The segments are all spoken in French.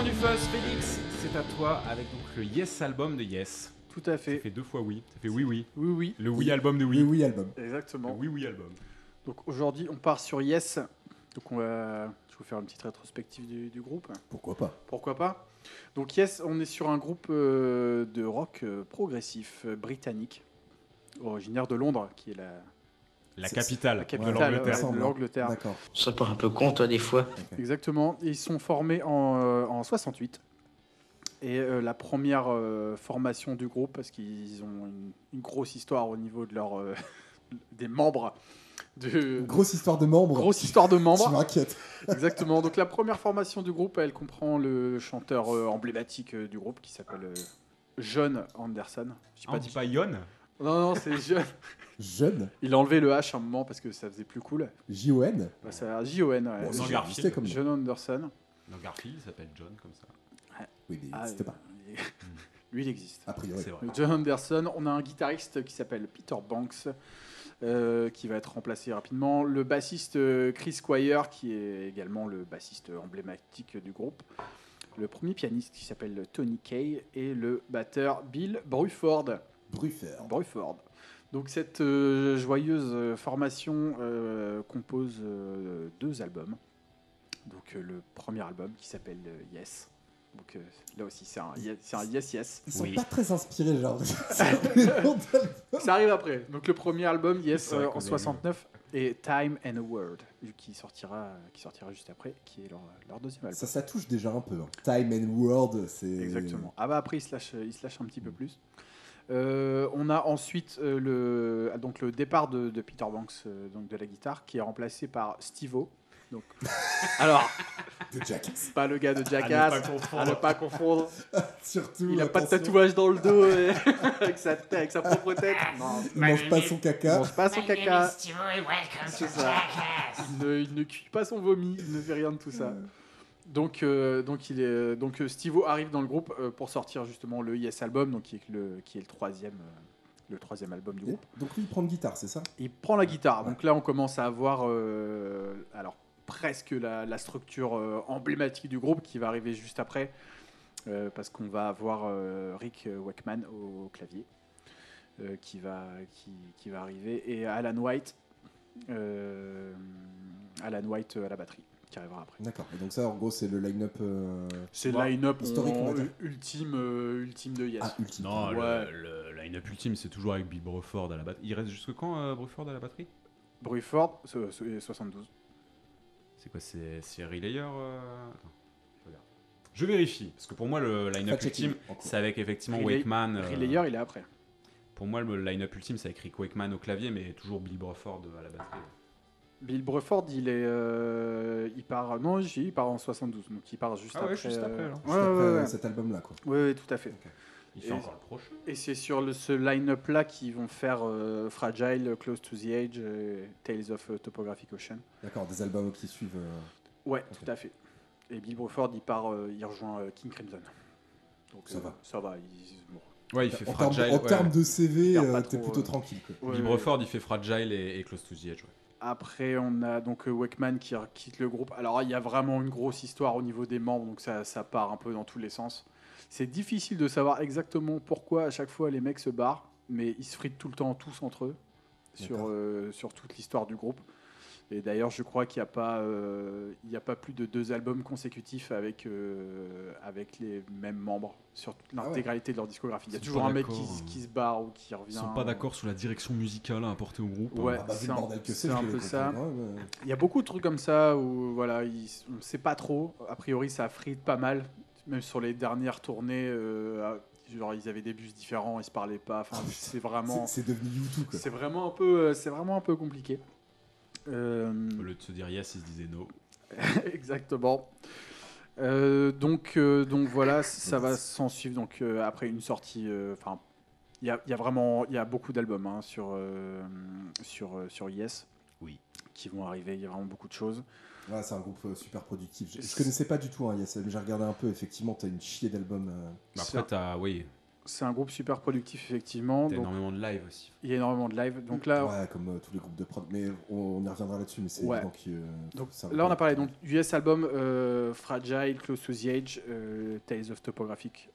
coin du fuzz, Félix, c'est à toi avec donc le Yes album de Yes. Tout à Ça fait. fait deux fois oui. Ça fait oui oui. Oui, oui, Le oui album de Oui, oui. oui, album. Le exactement. oui oui album. Donc aujourd'hui, on part sur Yes. Donc on va, je vais vous faire une petite rétrospective du, du groupe. Pourquoi pas Pourquoi pas Donc Yes, on est sur un groupe euh, de rock euh, progressif euh, britannique, originaire de Londres, qui est la, La capitale, la de capitale l'Angleterre. ouais, de l'Angleterre. D'accord. Tu serais pas un peu con, toi, des fois Exactement. Ils sont formés en, euh, en 68. Et euh, la première euh, formation du groupe, parce qu'ils ont une, une grosse histoire au niveau de leur, euh, des membres. De, Grosse histoire de membres. grosse histoire de Tu membres. m'inquiètes. Exactement. Donc la première formation du groupe, elle comprend le chanteur euh, emblématique euh, du groupe qui s'appelle euh, John Anderson. Je sais Ah, pas on dit pas Yon Non, non, c'est John. Jeune. Il a enlevé le H un moment parce que ça faisait plus cool. J-O-N. Bah, un J-O-N. ouais. Bon, Non, c'est Garfield. existé comme nom. John Anderson. Dans Garfield, il s'appelle John comme ça. Oui, mais Ah, c'était pas. Lui, il existe. A priori. C'est vrai. John Anderson, on a un guitariste qui s'appelle Peter Banks, euh, qui va être remplacé rapidement. Le bassiste euh, Chris Squire, qui est également le bassiste emblématique du groupe. Le premier pianiste qui s'appelle Tony Kay et le batteur Bill Bruford. Bruford. Donc cette euh, joyeuse euh, formation euh, compose euh, deux albums. Donc euh, le premier album qui s'appelle euh, Yes. Donc euh, là aussi c'est un, yes- c'est un Yes Yes. Ils sont Oui. pas très inspirés, genre. Ça arrive après. Donc le premier album, Yes, euh, en est- 69, et Time and a Word, qui sortira, qui sortira juste après, qui est leur, leur deuxième album. ça, ça touche déjà un peu. hein. Time and World, c'est. Exactement. Ah bah après, il se lâche, il se lâche un petit peu plus. Euh, on a ensuite euh, le, donc le départ de, de Peter Banks euh, donc de la guitare, qui est remplacé par Steve-O. Donc, alors, De Jackass. pas le gars de À Jackass, ne pas confondre. à ne pas confondre. Surtout. Il a pas de tatouage dans le dos et- avec, sa, tête- avec sa propre tête. Non, Il mange pas son il caca. mange pas son caca. Il ne, il ne cuit pas son vomi, il ne fait rien de tout ça. Donc, euh, donc, il est, donc euh, Steve-O arrive dans le groupe euh, pour sortir justement le Yes Album, donc qui est le, qui est le troisième, euh, le troisième album du groupe. Donc lui, il prend une guitare, c'est ça? Il prend la guitare. Donc là, on commence à avoir euh, alors presque la, la structure euh, emblématique du groupe qui va arriver juste après, euh, parce qu'on va avoir euh, Rick Wakeman au, clavier euh, qui va qui, qui va arriver et Alan White, euh, Alan White à la batterie qui arrivera après. D'accord. Et donc ça, en gros, c'est le line-up. euh, C'est le line-up Historique, on en- dire. ultime, euh, ultime de Yes. Ah, ultime. Non, Ouais. le, le line-up ultime, c'est toujours avec Bill Bruford à la batterie. Il reste jusque quand, euh, Bruford à la batterie? Bruford, so- so- 72. C'est quoi C'est euh Attends, je regarde. Je vérifie, parce que pour moi, le line-up ultime, c'est avec effectivement Relay- Wakeman. euh, Relayer, il est après. Pour moi, le line-up ultime, c'est avec Rick Wakeman au clavier, mais toujours Bill Bruford à la batterie. Bill Bruford, il est, euh, il part, non, il part en 72, donc il part juste Ah ouais, après. juste après, euh, alors. Juste Ouais, après ouais, ouais. cet album-là, quoi. Ouais, tout à fait. Il fait encore le prochain. Et c'est sur le, ce line-up là qu'ils vont faire euh, Fragile, Close to the Edge, et Tales of Topographic Ocean. D'accord, des albums qui suivent. euh, Ouais, tout à fait. Et Bill Bruford, il part, euh, il rejoint euh, King Crimson. Donc Ça euh, va. Ça va. il- bon. Ouais, il fait En termes, Fragile. en ouais. termes de CV, euh, t'es plutôt euh, tranquille. Quoi. Ouais, Bill ouais. Bruford, il fait Fragile et, et Close to the Edge. Après, on a donc euh, Wakeman qui quitte le groupe. Alors, il y a vraiment une grosse histoire au niveau des membres, donc ça, ça part un peu dans tous les sens. C'est difficile de savoir exactement pourquoi à chaque fois les mecs se barrent, mais ils se fritent tout le temps tous entre eux sur, euh, sur toute l'histoire du groupe. Et d'ailleurs, je crois qu'il n'y a, pas, euh, il y a pas plus de deux albums consécutifs avec, euh, avec les mêmes membres sur Ah ouais. l'intégralité de leur discographie. Il y a toujours un mec qui, hein. qui se barre ou qui revient. Ils sont pas d'accord sur la direction musicale à apporter au groupe. Ouais. Ah bah, c'est le un- bordel que c'est c'est, un peu ça. comprends, ouais, mais- Il y a beaucoup de trucs comme ça où voilà, ils, on ne sait pas trop. A priori, ça frite pas mal. Même sur les dernières tournées, euh, genre ils avaient des bus différents, ils se parlaient pas. Enfin, c'est vraiment, C'est c'est devenu YouTube, c'est vraiment un peu, c'est vraiment un peu compliqué. Euh, Au lieu de se dire yes, ils se disaient no. exactement. Euh, donc, euh, donc voilà, ça va s'en suivre. Donc euh, après une sortie, euh, enfin, il y a, il y a vraiment, il y a beaucoup d'albums hein, sur euh, sur euh, sur Yes. Oui. Qui vont arriver. Il y a vraiment beaucoup de choses. Ouais, c'est un groupe euh, super productif. Je, je C'est- connaissais pas du tout, hein, Yes, mais j'ai regardé un peu, effectivement, t'as une chier d'albums. euh, Ça- Après, t'as, oui, C'est un groupe super productif, effectivement. T'as Donc, énormément de live aussi. il y a énormément de live. Donc là, Ouais, comme euh, tous les groupes de prod. Mais on, on y reviendra là-dessus, mais c'est Ouais. euh, Donc, un là, on a parlé donc US album euh, Fragile, Close to the Edge, euh, Tales of Topographic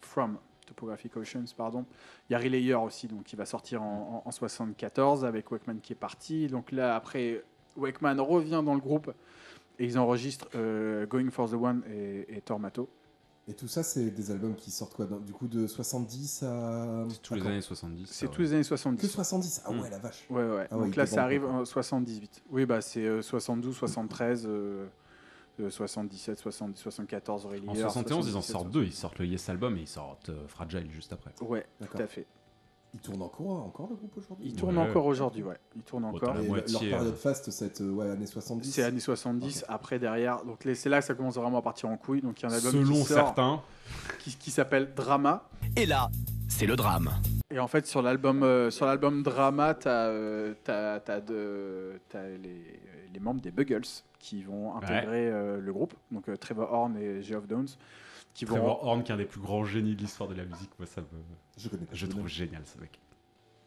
from Topographic Oceans, pardon. Il y a Relayer aussi, donc qui va sortir en, en, en 74 avec Wakeman qui est parti. Donc là, après, Wakeman revient dans le groupe et ils enregistrent euh, Going for the One et, et Tormato. Et tout ça, c'est des albums qui sortent quoi dans- Du coup, de 70 à. C'est tous à les années 70. C'est tous ouais. les années Que 70. 70 Ah Mm. ouais, la vache. Ouais, ouais. Ah ouais, donc là, ça arrive en 78. Oui, bah c'est euh, 72, 73, euh, euh, 77, 70, 74 Relayer. En 71, ils en 77, sortent deux. Ils sortent le Yes Album et ils sortent euh, Fragile juste après. Ouais, tout à fait. Ils tournent encore, encore le groupe aujourd'hui Il tourne Ouais. encore aujourd'hui, ouais. Il tourne encore. Et moitié, leur période euh, faste, c'est euh, ouais, années 70 C'est années 70. Ok. Après, derrière, donc c'est là que ça commence vraiment à partir en couille. Donc il y a un album Selon qui sort certains, qui, qui s'appelle Drama. Et là, c'est le drame. Et en fait, sur l'album, euh, sur l'album Drama, t'as, euh, t'as les, les membres des Buggles qui vont intégrer euh, le groupe. Donc euh, Trevor Horn et Geoff Downs qui vont. Trevor Horn, qui est un des plus grands génies de l'histoire de la musique, moi ça me. Je connais pas. Je trouve génial ce mec.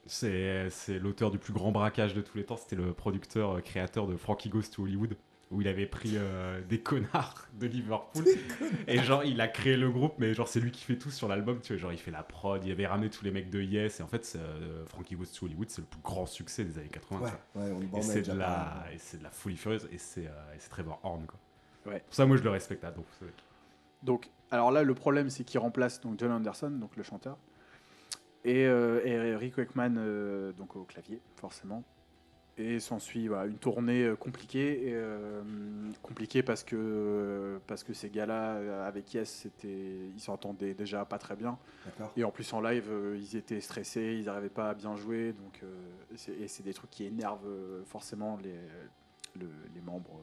C'est c'est l'auteur du plus grand braquage de tous les temps. C'était le producteur, euh, créateur de Frankie Goes to Hollywood, où il avait pris euh, des connards de Liverpool. et genre, il a créé le groupe, mais genre, c'est lui qui fait tout sur l'album. Tu vois, genre, il fait la prod, il avait ramené tous les mecs de Yes. Et en fait, euh, Frankie Goes to Hollywood, c'est le plus grand succès des années 80. Ouais, ouais, on, Et c'est de, la, parlé. et c'est de la folie furieuse. Et c'est euh, et c'est Trevor Horn, quoi. Ouais. Pour ça, moi, je le respecte à donc. Donc, alors là, le problème, c'est qu'il remplace donc John Anderson, donc le chanteur, et, euh, et Rick Wakeman euh, donc au clavier, forcément. Et s'ensuit voilà, une tournée euh, compliquée, et, euh, compliquée parce que parce que ces gars-là avec Yes, c'était, ils s'entendaient déjà pas très bien. Et en plus en live, ils étaient stressés, ils n'arrivaient pas à bien jouer, donc et c'est- des trucs qui énervent forcément les, le- les membres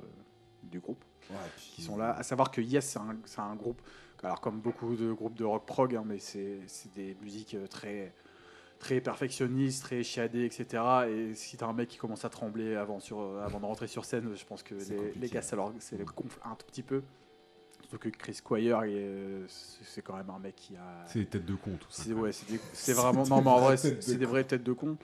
du groupe Ouais, qui sont là. À savoir que Yes, c'est un, c'est un groupe, alors comme beaucoup de groupes de rock prog, hein, mais c'est des musiques euh, très très perfectionnistes, très chiadées, etc. Et si t'as un mec qui commence à trembler avant, sur, euh, avant de rentrer sur scène, je pense que les, les gars, ça leur c'est les gonfle un tout petit peu. Surtout que Chris Squire, est- c'est quand même un mec qui a. C'est des têtes de con, tout ça. C'est ouais, des- vraiment non mais en vrai c'est de c'est des vraies têtes de con.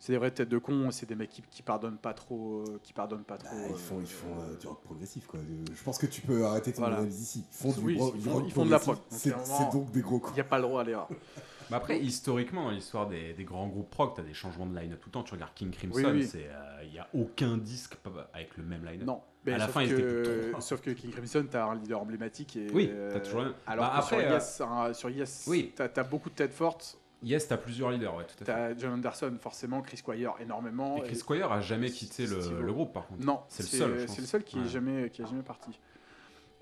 C'est des vraies têtes de con. C'est des mecs qui, qui pardonnent pas trop, euh, qui pardonnent pas trop. Bah, ils euh, font, ils font euh, du rock progressif quoi. Euh, Je pense que tu peux arrêter ton Voilà. analyse ici. Ils font du, Oui, bro- ils du font- rock ils font de la prog. C'est Donc, des gros Il cons. n'y a pas le droit à l'erreur. Mais après, historiquement, dans l'histoire des, des grands groupes prog, t'as des changements de line-up tout le temps. Tu regardes King Crimson, Oui, oui. c'est, euh, il n'y a aucun disque avec le même line-up. Non. Mais À la sauf fin, que, sauf que King Crimson, t'as un leader emblématique. Et, Oui, euh, t'as toujours un- Alors Bah, que après, sur, euh, Yes, un- sur Yes, Oui. t'as as beaucoup de têtes fortes. Yes, t'as plusieurs leaders, ouais, tout à fait. T'as John Anderson, forcément, Chris Squire, énormément. Et Chris Squire a jamais quitté le, groupe, par contre. Non, C'est le seul. C'est le seul qui est Ouais. jamais, qui est jamais parti.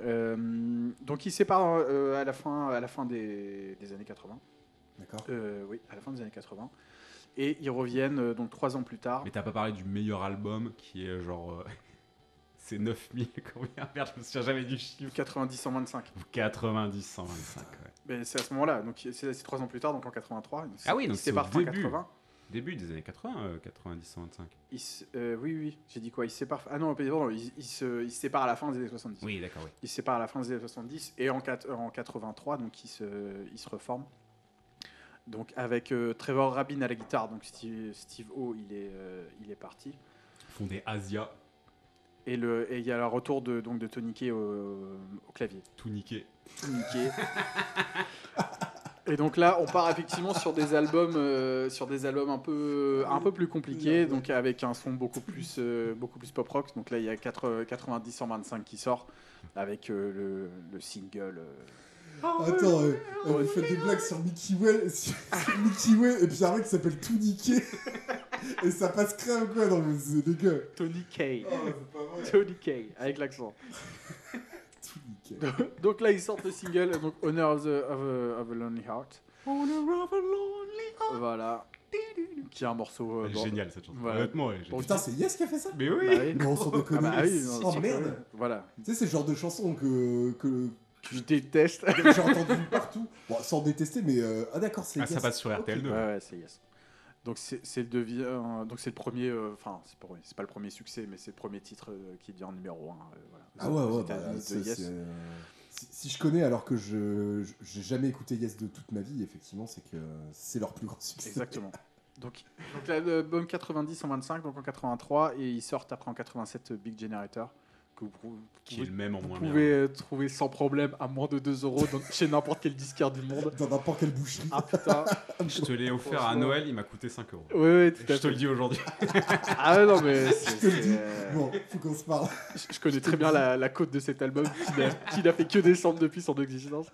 Euh, donc il sépare euh, à la fin, à la fin des, des années 80. D'accord. Euh, oui, à la fin des années 80. Et ils reviennent euh, donc trois ans plus tard. Mais t'as pas parlé du meilleur album qui est genre. euh, c'est 9000, combien Merde, je me souviens jamais du chiffre. 90-125. 90, 125, ouais. C'est à ce moment-là, donc c'est trois ans plus tard, donc en 83. Ah oui, donc c'est au début. 80. Début des années 80, euh, 90, 125. Ils se- euh, oui, oui, j'ai dit quoi? Ils se séparent. Ah non, pardon, ils, ils se, ils se séparent à la fin des années 70. Oui, d'accord, oui. Ils se séparent à la fin des années 70 et en, quat- en 83, donc ils se, ils se reforment. Donc avec euh, Trevor Rabin à la guitare, donc Steve, Steve O, il est, euh, il est parti. Ils font des Asia, Et le- et il y a le retour de, donc de Tony Kay au, au clavier. tout niqué. Kay. Et donc là, on part effectivement sur des albums, euh, sur des albums un peu, un peu plus compliqués, donc avec un son beaucoup plus, euh, beaucoup plus pop rock. Donc là, il y a 90-125 qui sort avec euh, le, le single. euh, Attends, euh, euh, vous faites des blagues sur Mickey Way, sur, sur Mickey Way, et puis un mec qui s'appelle Tout Niqué. et ça passe crème quoi, non mais c'est. Tony Kay. Oh. Tony Kay, avec l'accent. Donc là, ils sortent le single, donc Honor of, the, of, a, of a Lonely Heart. Voilà. Qui est un morceau. euh. Génial cette chanson. Voilà. Honnêtement, ouais, Bon, génial. Putain, c'est Yes qui a fait ça Mais oui Bah oui. Non, sans déconner. Ah bah oui, non, oh merde Voilà. Tu sais, c'est le genre de chanson que, que, Je déteste. que j'ai entendu partout. Bon, sans détester, mais. euh, Ah d'accord, c'est Ah, ça Yes. passe sur Ok. RTL2. Ouais, ouais, c'est yes. Donc c'est c'est le devi- euh, donc c'est le premier, euh, enfin c'est pas, c'est pas le premier succès, mais c'est le premier titre euh, qui devient numéro 1 Ah ouais, ouais, bah, de Yes. euh, Si, si je connais alors que je j'ai jamais écouté Yes de toute ma vie, effectivement, c'est que c'est leur plus grand succès. Exactement. Donc, donc l'album 90 en 25, donc en 83, et ils sortent après en 87 euh, Big Generator, que vous, Qui est le même en vous moins pouvez bien. trouver sans problème à moins de 2 euros dans- chez n'importe quel disquaire du monde. Dans n'importe quelle boucherie. Ah putain, Je te l'ai offert à. Noël, il m'a coûté 5 euros. oui, oui, tout à Je te le dis aujourd'hui. Ah non, mais Je te le dis. Bon, faut qu'on se parle. je- je connais très bien la, la cote de cet album qui n'a, fait que descendre depuis son existence.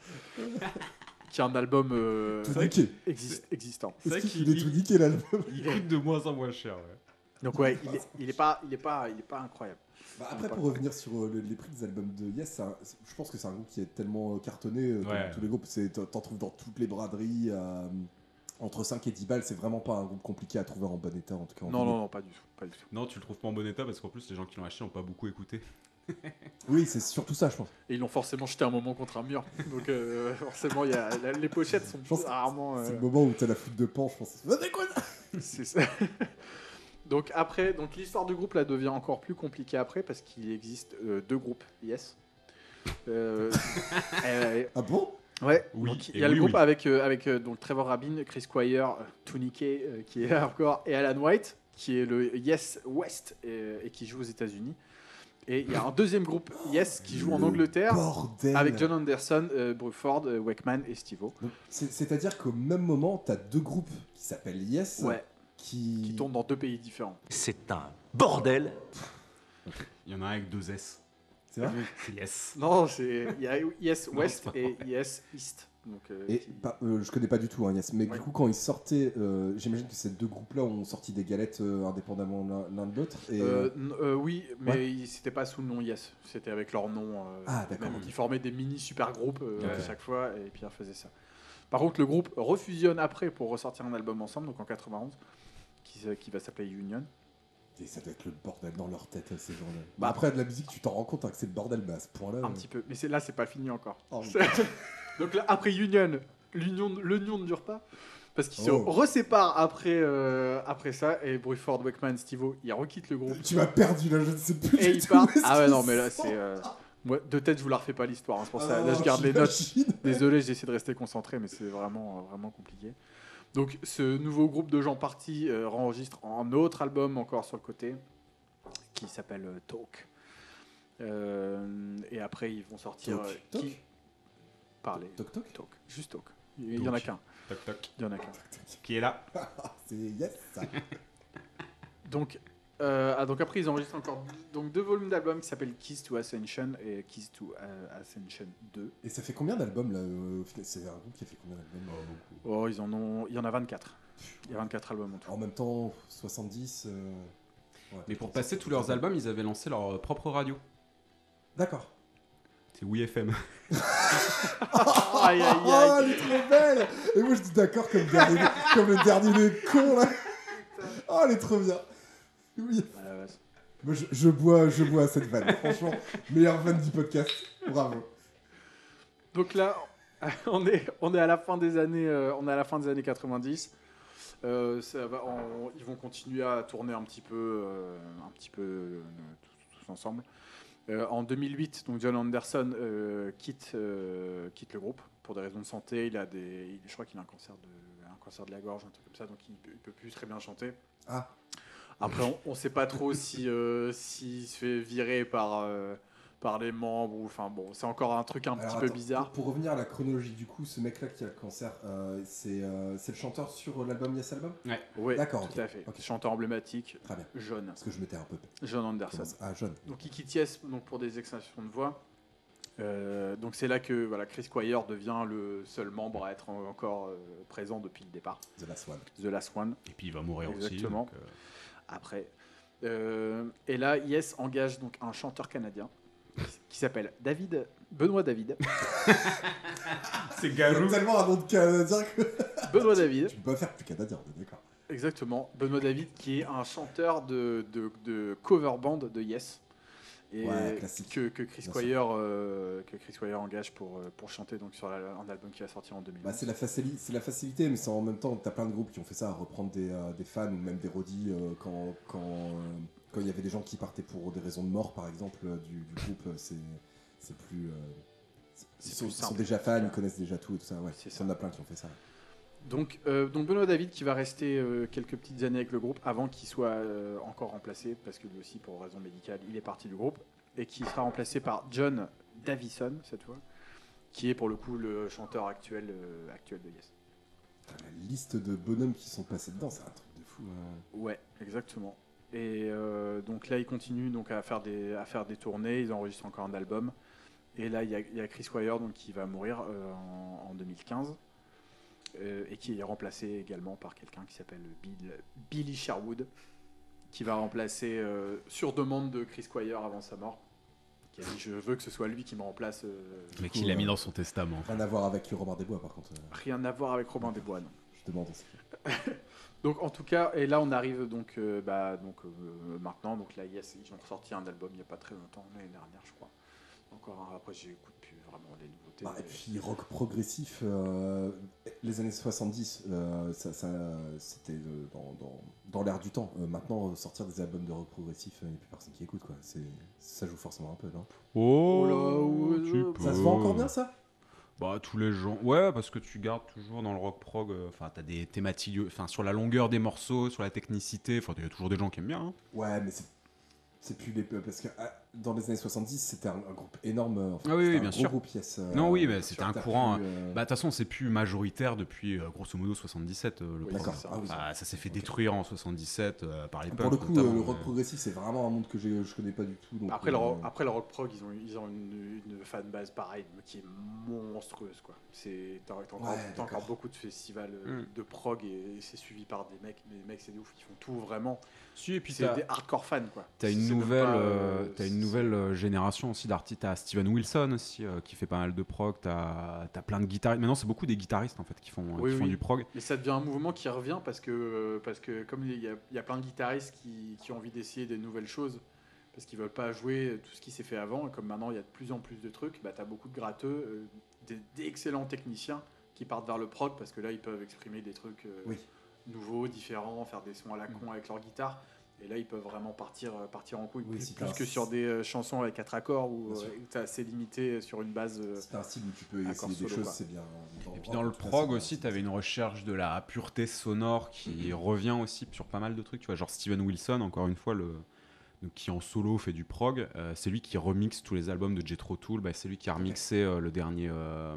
Qui est un album euh, Tout niqué. exist- existant. C'est vrai qu'il est tout niqué l'album il coûte de moins en moins cher. ouais. Donc ouais, il est, il est pas, il est pas, il est pas incroyable. Bah, Après, pour revenir sur euh, le- les prix des albums de Yes, un- je pense que c'est un groupe qui est tellement euh, cartonné euh, Ouais. dans tous les groupes. c'est- T'en trouves dans toutes les braderies. euh, entre 5 et 10 balles, c'est vraiment pas un groupe compliqué à trouver en bon état, en tout cas. en Non, non, non, pas du tout, pas du tout. Non, tu le trouves pas en bon état parce qu'en plus, les gens qui l'ont acheté n'ont pas beaucoup écouté. Oui, c'est surtout ça, je pense. Et ils l'ont forcément jeté un moment contre un mur. Donc euh, forcément, il y a, la- les pochettes sont pense que rarement. euh, C'est le moment où t'as la foot de pan, je pense. Vas-y, quoi c'est ça. donc après, donc l'histoire du groupe là devient encore plus compliquée après parce qu'il existe euh, deux groupes. Yes. Euh, euh, Ah bon? Ouais. Oui, donc il y a le oui, groupe oui. avec euh, avec euh, donc Trevor Rabin, Chris Squire, euh, Tony Kay, euh, qui est là encore et Alan White qui est le Yes West et, et qui joue aux États-Unis. Et il y a un deuxième groupe Yes qui joue en Le Angleterre. Bordel Avec John Anderson, euh, Bruford, euh, Wakeman et Steve-O. Donc, c'est- C'est-à-dire qu'au même moment, t'as deux groupes qui s'appellent Yes, Ouais, qui... qui tournent dans deux pays différents. C'est un bordel. Il y en a un avec deux S. C'est vrai? Yes. Non, c'est il y a Yes West et Yes East. Donc, euh, Et qui- pas- euh, je connais pas du tout hein, Yes, mais Ouais. du coup quand ils sortaient, euh, j'imagine que ces deux groupes-là ont sorti des galettes euh, indépendamment l'un- de l'autre. Et Euh, euh, euh, oui, mais Ouais. ils- c'était pas sous le nom Yes, c'était avec leur nom. euh, Ah, d'accord. même. Ils formaient des mini super groupes euh, à chaque fois et puis ils faisaient ça. Par contre, le groupe refusionne après pour ressortir un album ensemble, donc en 91, qui, s- qui va s'appeler Union. et ça doit être le bordel dans leur tête euh, ces gens-là. Bah, après de la musique, tu t'en rends compte hein, que c'est le bordel, mais à ce point-là. Un euh, petit peu, mais là, c'est pas fini encore. oh, Donc là, après Union, l'union, l'union ne dure pas. Parce qu'ils Oh. se reséparent après, euh, après ça, et Bruford, Wakeman, Steve-O, ils requittent le groupe. Tu m'as perdu là, je ne sais plus. Et ils partent. Ah ouais, non, mais là, c'est. euh, Moi, de tête, je vous la refais pas l'histoire. hein, c'est pour ça. Ah, là, je garde les notes. Désolé, j'essaie de rester concentré, mais c'est vraiment, euh, vraiment compliqué. Donc, ce nouveau groupe de gens partis euh, enregistre un autre album encore sur le côté, qui s'appelle euh, Talk. Euh, et après, ils vont sortir. Talk. euh, Talk qui... Parler. Toc toc. Talk. Juste Talk. Il y en a Talk. qu'un. Toc toc. Il y en a qu'un. Qui est là? C'est Yes. ça. Donc, euh, ah, donc après, ils enregistrent encore donc, deux volumes d'albums qui s'appellent Keys to Ascension et Keys to euh, Ascension 2. Et ça fait combien d'albums là euh, au final? C'est un groupe qui a fait combien d'albums beaucoup? Oh, ils en ont, il y en a 24. Il y a 24 albums en tout. En même temps, 70. euh, ouais, Mais pour 70, passer tous leurs albums, ils avaient lancé leur propre radio. D'accord. C'est WeFM. Aïe, aïe, Oh, aïe. elle est trop belle Et moi je dis d'accord comme, le dernier, comme le dernier des cons là Oh, elle est trop bien Oui. Je, je bois, je bois à cette vanne. Franchement, meilleure vanne du podcast. Bravo. Donc là, on est, on est à la fin des années, euh, on est à la fin des années 90. Euh, ça va, on- ils vont continuer à tourner un petit peu, euh, un petit peu euh, tous, tous ensemble. Euh, en 2008, donc John Anderson euh, quitte, euh, quitte le groupe pour des raisons de santé. Il a des, il- je crois qu'il a un cancer de, un cancer de la gorge, un truc comme ça, donc il, peut- il peut plus très bien chanter. Ah. Après, on, on sait pas trop si euh, s'il se fait virer par euh, par les membres ou enfin bon, c'est encore un truc un Alors, petit peu bizarre. Pour, pour revenir à la chronologie du coup, ce mec là qui a le cancer, euh, c'est euh, c'est le chanteur sur l'album Yes Album? Oui, D'accord, tout à fait. Chanteur emblématique, Très bien. jeune, Parce que je m'étais un peu. John Anderson. Ah, jeune. Donc il quitte Yes donc pour des extensions de voix. Euh, donc c'est là que voilà, Chris Squire devient le seul membre à être en- encore euh, présent depuis le départ. The Last One. The Last One. Et puis il va mourir aussi. Exactement. Après. Euh, et là, Yes engage donc un chanteur canadien qui s'appelle David Benoît David. C'est Garou. tellement un nom de canadien que. Benoît David. Tu peux pas faire plus canadien, on est d'accord. Exactement. Benoît David, qui est un chanteur de, de, de cover band de Yes. Et Ouais, que, que, Chris Squire, euh, que Chris Squire engage pour, euh, pour chanter donc, sur la- un album qui va sortir en 2000. Bah, c'est la, facili- c'est la facilité, mais c'est en même temps, t'as plein de groupes qui ont fait ça, à reprendre des, euh, des fans ou même des rodis euh, quand quand euh, quand il y avait des gens qui partaient pour des raisons de mort, par exemple, du, du groupe, c'est c'est plus Ils sont, plus déjà fans, ils connaissent déjà tout et tout ça. Ouais, il y en a plein qui ont fait ça. Donc, euh, donc Benoît David qui va rester euh, quelques petites années avec le groupe avant qu'il soit euh, encore remplacé, parce que lui aussi, pour raison médicale, il est parti du groupe, et qui sera remplacé par John Davison, cette fois, qui est pour le coup le chanteur actuel, euh, actuel de Yes. La liste de bonhommes qui sont passés dedans, c'est un truc de fou. hein. Ouais, exactement. Et euh, donc là, ils continuent donc à faire des à faire des tournées. Ils enregistrent encore un album. Et là, il y a, il y a Chris Wire donc qui va mourir en, en 2015 euh, et qui est remplacé également par quelqu'un qui s'appelle Bill, Billy Sherwood, qui va remplacer euh, sur demande de Chris Squire avant sa mort. Qui a dit je veux que ce soit lui qui me remplace. euh, Mais qui l'a mis dans son testament. Rien à voir avec Robert Desbois, par contre. rien à voir avec Robin des Bois. non. je demande aussi. Donc en tout cas, et là on arrive donc, euh, bah, donc euh, maintenant, donc là yes, ils ont sorti un album il n'y a pas très longtemps, l'année dernière je crois. Encore un, après j'écoute plus vraiment les nouveautés. Bah, et puis rock progressif, euh, les années 70, euh, ça, ça- c'était euh, dans, dans, dans l'air du temps. Euh, maintenant, euh, sortir des albums de rock progressif, il n'y a plus personne qui écoute. Quoi. C'est, ça joue forcément un peu, non? Oh, Oh là, ouais, tu peux. Ça se vend encore bien, ça? Bah tous les gens. Ouais, parce que tu gardes toujours dans le rock prog. euh, Enfin, t'as des thématiques. Enfin, sur la longueur des morceaux, sur la technicité. Enfin, il y a toujours des gens qui aiment bien. hein. Ouais, mais c'est, c'est plus les. Parce que ah, dans les années 70, c'était un, un groupe énorme. euh, enfin, Ah oui, oui, un bien gros sûr. groupe, yes, euh, Non, oui, mais sur c'était un courant, euh, Bah, de toute façon, c'est plus majoritaire depuis grosso modo 77. euh, le Oui. D'accord. Ah oui, Enfin, ça s'est fait détruire en 77 euh, par les Pour le coup, euh, le rock progressif, c'est vraiment un monde que je connais pas du tout. donc, Après, le, euh, ro- après le rock prog, ils ont, ils ont une, une fanbase pareille, mais qui est monstrueuse. quoi. C'est, t'as, t'as encore, Ouais, t'as encore beaucoup de festivals Mm. de prog et, c'est suivi par des mecs, mais les mecs c'est des ouf, ils font tout vraiment. Si, et puis c'est t'as- des hardcore fans. quoi. T'as une nouvelle, t'as une nouvelle euh, génération aussi d'artistes. T'as Steven Wilson aussi euh, qui fait pas mal de prog. T'as as plein de guitaristes. Maintenant, c'est beaucoup des guitaristes en fait qui font, euh, Oui, qui font oui. du prog. Mais ça devient un mouvement qui revient parce que, parce que comme il y y a plein de guitaristes qui, qui ont envie d'essayer des nouvelles choses, parce qu'ils veulent pas jouer tout ce qui s'est fait avant, et comme maintenant il y a de plus en plus de trucs, bah, tu as beaucoup de gratteux, euh, d'excellents techniciens qui partent vers le prog parce que là ils peuvent exprimer des trucs Oui. nouveaux, différents, faire des sons à la con avec leur guitare. Et là, ils peuvent vraiment partir, euh, partir en couille, Oui, plus, que sur des euh, chansons avec quatre accords où tu es assez limité sur une base. euh, C'est un style où tu peux essayer des choses, c'est bien. Et puis dans le prog c'est- aussi, t'avais une recherche de la pureté sonore qui revient aussi sur pas mal de trucs. Tu vois, genre Steven Wilson, encore une fois, le qui en solo fait du prog. euh, c'est lui qui remixe tous les albums de Jethro Tull. Bah, c'est lui qui a remixé euh, le dernier, euh,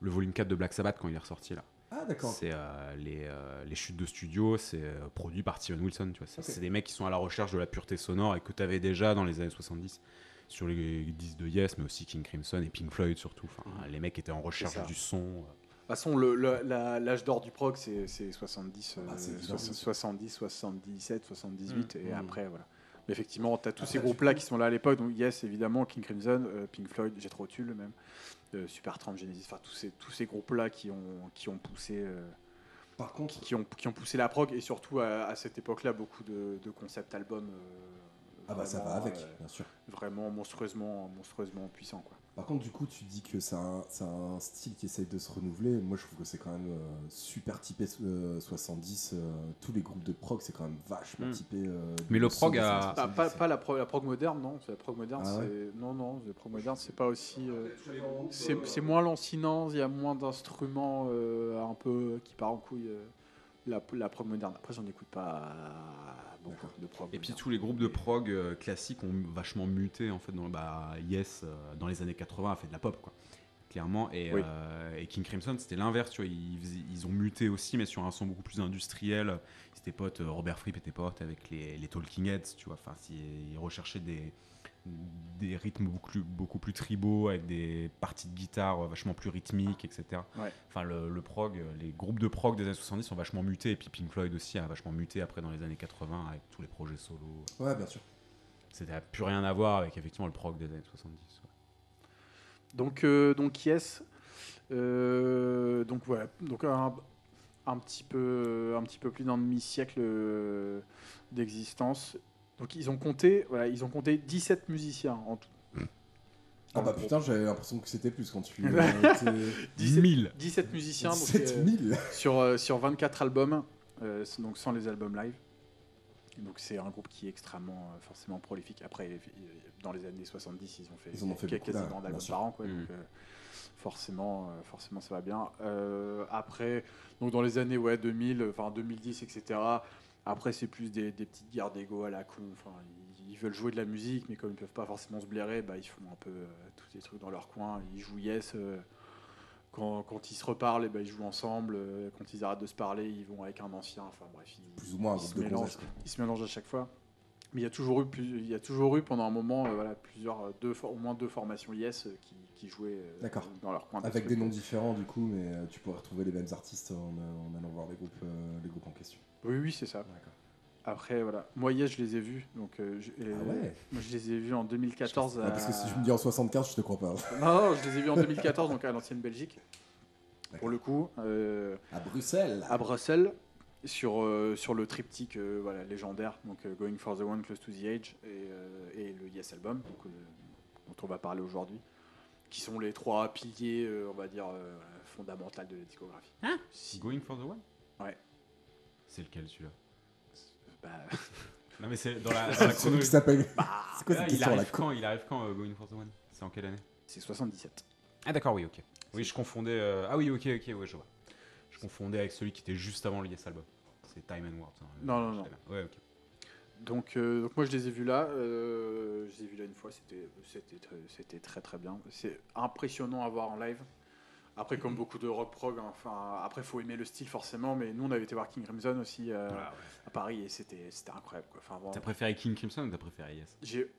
le volume 4 de Black Sabbath quand il est ressorti là. Ah, d'accord. C'est euh, les, euh, les chutes de studio, c'est euh, produit par Steven Wilson. Tu vois, c'est des mecs qui sont à la recherche de la pureté sonore et que tu avais déjà dans les années 70 sur les disques de Yes, mais aussi King Crimson et Pink Floyd surtout. Enfin, les mecs étaient en recherche du son. euh. De toute façon, le- le- la- l'âge d'or du prog, c'est c'est 70, euh, Ah, c'est soix- évident. 70, 77, 78, et Mm. après, voilà. Mais effectivement, tu as tous ces groupes-là qui sont là à l'époque. Donc, yes, évidemment, King Crimson, euh, Pink Floyd, Jethro Tull même, euh, Supertramp, Genesis, enfin, tous ces, tous ces groupes-là qui ont, qui ont poussé. euh, Par contre, qui ont, qui ont poussé la prog et surtout à, à cette époque-là beaucoup de, de concept albums euh, ah bah ça va vraiment, avec, euh, bien sûr. vraiment monstrueusement monstrueusement puissant quoi. Par contre, du coup, tu dis que c'est un, style qui essaye de se renouveler. Moi, je trouve que c'est quand même euh, super typé euh, 70. euh, tous les groupes de prog, c'est quand même vachement Mm. typé. euh, Mais le prog a- Ah, 70. pas, pas la, prog, la prog moderne non, c'est la prog moderne Ah ouais c'est non non, la prog moderne c'est pas aussi euh, c'est moins lancinant, il y a moins d'instruments euh, un peu qui part en couille euh, la, la prog moderne. Après j'en écoute pas de prog. Et puis tous les groupes de prog euh, classiques ont vachement muté en fait dans bah, Yes euh, dans les années 80 a fait de la pop quoi. Clairement. Et, Oui. euh, et King Crimson c'était l'inverse tu vois. Ils, ont muté aussi mais sur un son beaucoup plus industriel. Ils étaient potes Robert Fripp était pote avec les, les Talking Heads tu vois. Enfin ils recherchaient des des rythmes beaucoup plus, beaucoup plus tribaux avec des parties de guitare euh, vachement plus rythmiques etc Ouais. enfin le, le prog euh, les groupes de prog des années 70 sont vachement mutés et puis Pink Floyd aussi a vachement muté après dans les années 80 avec tous les projets solo Ouais, bien sûr. c'était plus rien à voir avec effectivement le prog des années 70. ouais. Donc, euh, donc yes. Euh, donc voilà. Donc un, un petit peu, un petit peu plus d'un demi-siècle euh, d'existence. Donc ils ont compté, voilà, ils ont compté 17 musiciens en tout. Ah bah putain, j'avais l'impression que c'était plus quand tu. euh, t'es- 17, 1000 17 musiciens donc, 17 euh, 000 sur, euh, sur 24 albums, euh, donc sans les albums live. Donc c'est un groupe qui est extrêmement euh, forcément prolifique. Après, euh, dans les années 70, ils ont fait, Ils ont fait beaucoup, quasiment là, bien d'albums par an. Quoi, Mm. donc, euh, forcément, euh, forcément ça va bien. Euh, après, donc dans les années ouais, 2000, enfin 2010, etc. Après, c'est plus des, des petites guerres d'ego à la con. Enfin, ils, veulent jouer de la musique, mais comme ils peuvent pas forcément se blairer, bah, ils font un peu euh, tous ces trucs dans leur coin. Ils jouent Yes. euh, quand, quand ils se reparlent, eh ben, ils jouent ensemble. Euh, Quand ils arrêtent de se parler, ils vont avec un ancien. Enfin bref, ils, Plus ou moins ils se mélangent. Ils se mélangent à chaque fois. Mais il y a toujours eu, plus- il y a toujours eu pendant un moment, voilà, plusieurs, deux, au moins deux formations Yes qui, qui jouaient dans leur coin. Avec des noms différents du coup, mais tu pourrais retrouver les mêmes artistes en, en allant voir les groupes, les groupes en question. Oui, oui, c'est ça. Après, voilà. Moi, Yes, je les ai vus. Donc, euh, je, et- Ah ouais moi, je les ai vus en 2014. Ah, à- Parce que si je me dis en 75, je te crois pas. Non, non, je les ai vus en 2014, donc à l'ancienne Belgique. Pour le coup, euh, À Bruxelles. à Bruxelles, sur, euh, sur le triptyque euh, voilà, légendaire, donc euh, Going for the One, Close to the Edge, et, euh, et le Yes Album, donc, euh, dont on va parler aujourd'hui, qui sont les trois piliers, euh, on va dire, euh, fondamentaux de la discographie. Si Going for the One? Ouais. C'est lequel celui-là Bah, Non, mais c'est dans la, dans la Celui qui chronologie. s'appelle. Bah, C'est quoi cette il, question là arrive quand, il arrive quand, euh, Going for the One? C'est en quelle année? C'est 77. Ah, d'accord, oui, ok. Oui, je confondais. euh, Ah, oui, ok, ok, ouais, je vois. Je confondais avec celui qui était juste avant le Yes Album. C'est Time and World. hein, Non, non, non. bien. Ouais, ok. Donc, euh, donc moi je les ai vus là, euh, je les ai vus là une fois, c'était c'était très, c'était très très bien. C'est impressionnant à voir en live. Après comme beaucoup de rock prog, hein, enfin après faut aimer le style forcément, mais nous on avait été voir King Crimson aussi euh, Ah, ouais. à Paris et c'était c'était incroyable quoi. Enfin, vraiment, T'as préféré King Crimson ou t'as préféré Yes? J'ai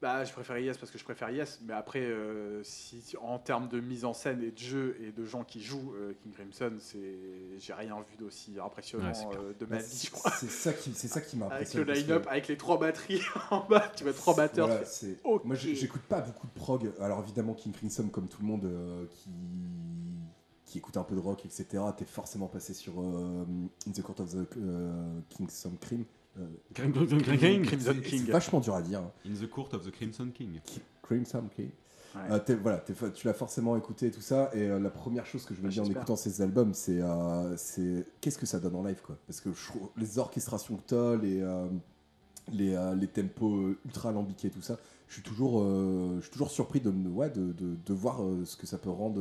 bah, je préfère Yes parce que je préfère Yes, mais après euh, si en termes de mise en scène et de jeu et de gens qui jouent euh, King Crimson, c'est j'ai rien vu d'aussi impressionnant Ouais, euh, de Bah, ma vie c'est je crois. c'est ça qui, c'est ça qui m'a Avec impressionné. le que- line-up, avec les trois batteries en bas, tu vois trois batteurs. Voilà, fais. Moi, j'écoute pas beaucoup de prog. Alors, évidemment, King Crimson, comme tout le monde euh, qui... qui écoute un peu de rock, etc., t'es forcément passé sur euh, In the Court of the Crimson Cream. Euh, Crimson King. C'est vachement dur à dire. hein. In the Court of the Crimson King. Ki- Crimson King. Ouais. Euh, t'es- voilà, t'es tu l'as forcément écouté et tout ça. Et euh, la première chose que je me Ouais, dis en écoutant ces albums, c'est euh, c'est qu'est-ce que ça donne en live, quoi. Parce que je les orchestrations que t'as, les, euh, les, euh, les tempos ultra alambiqués, tout ça, je suis toujours, euh, je suis toujours surpris de, me- ouais, de, de, de voir euh, ce que ça peut rendre.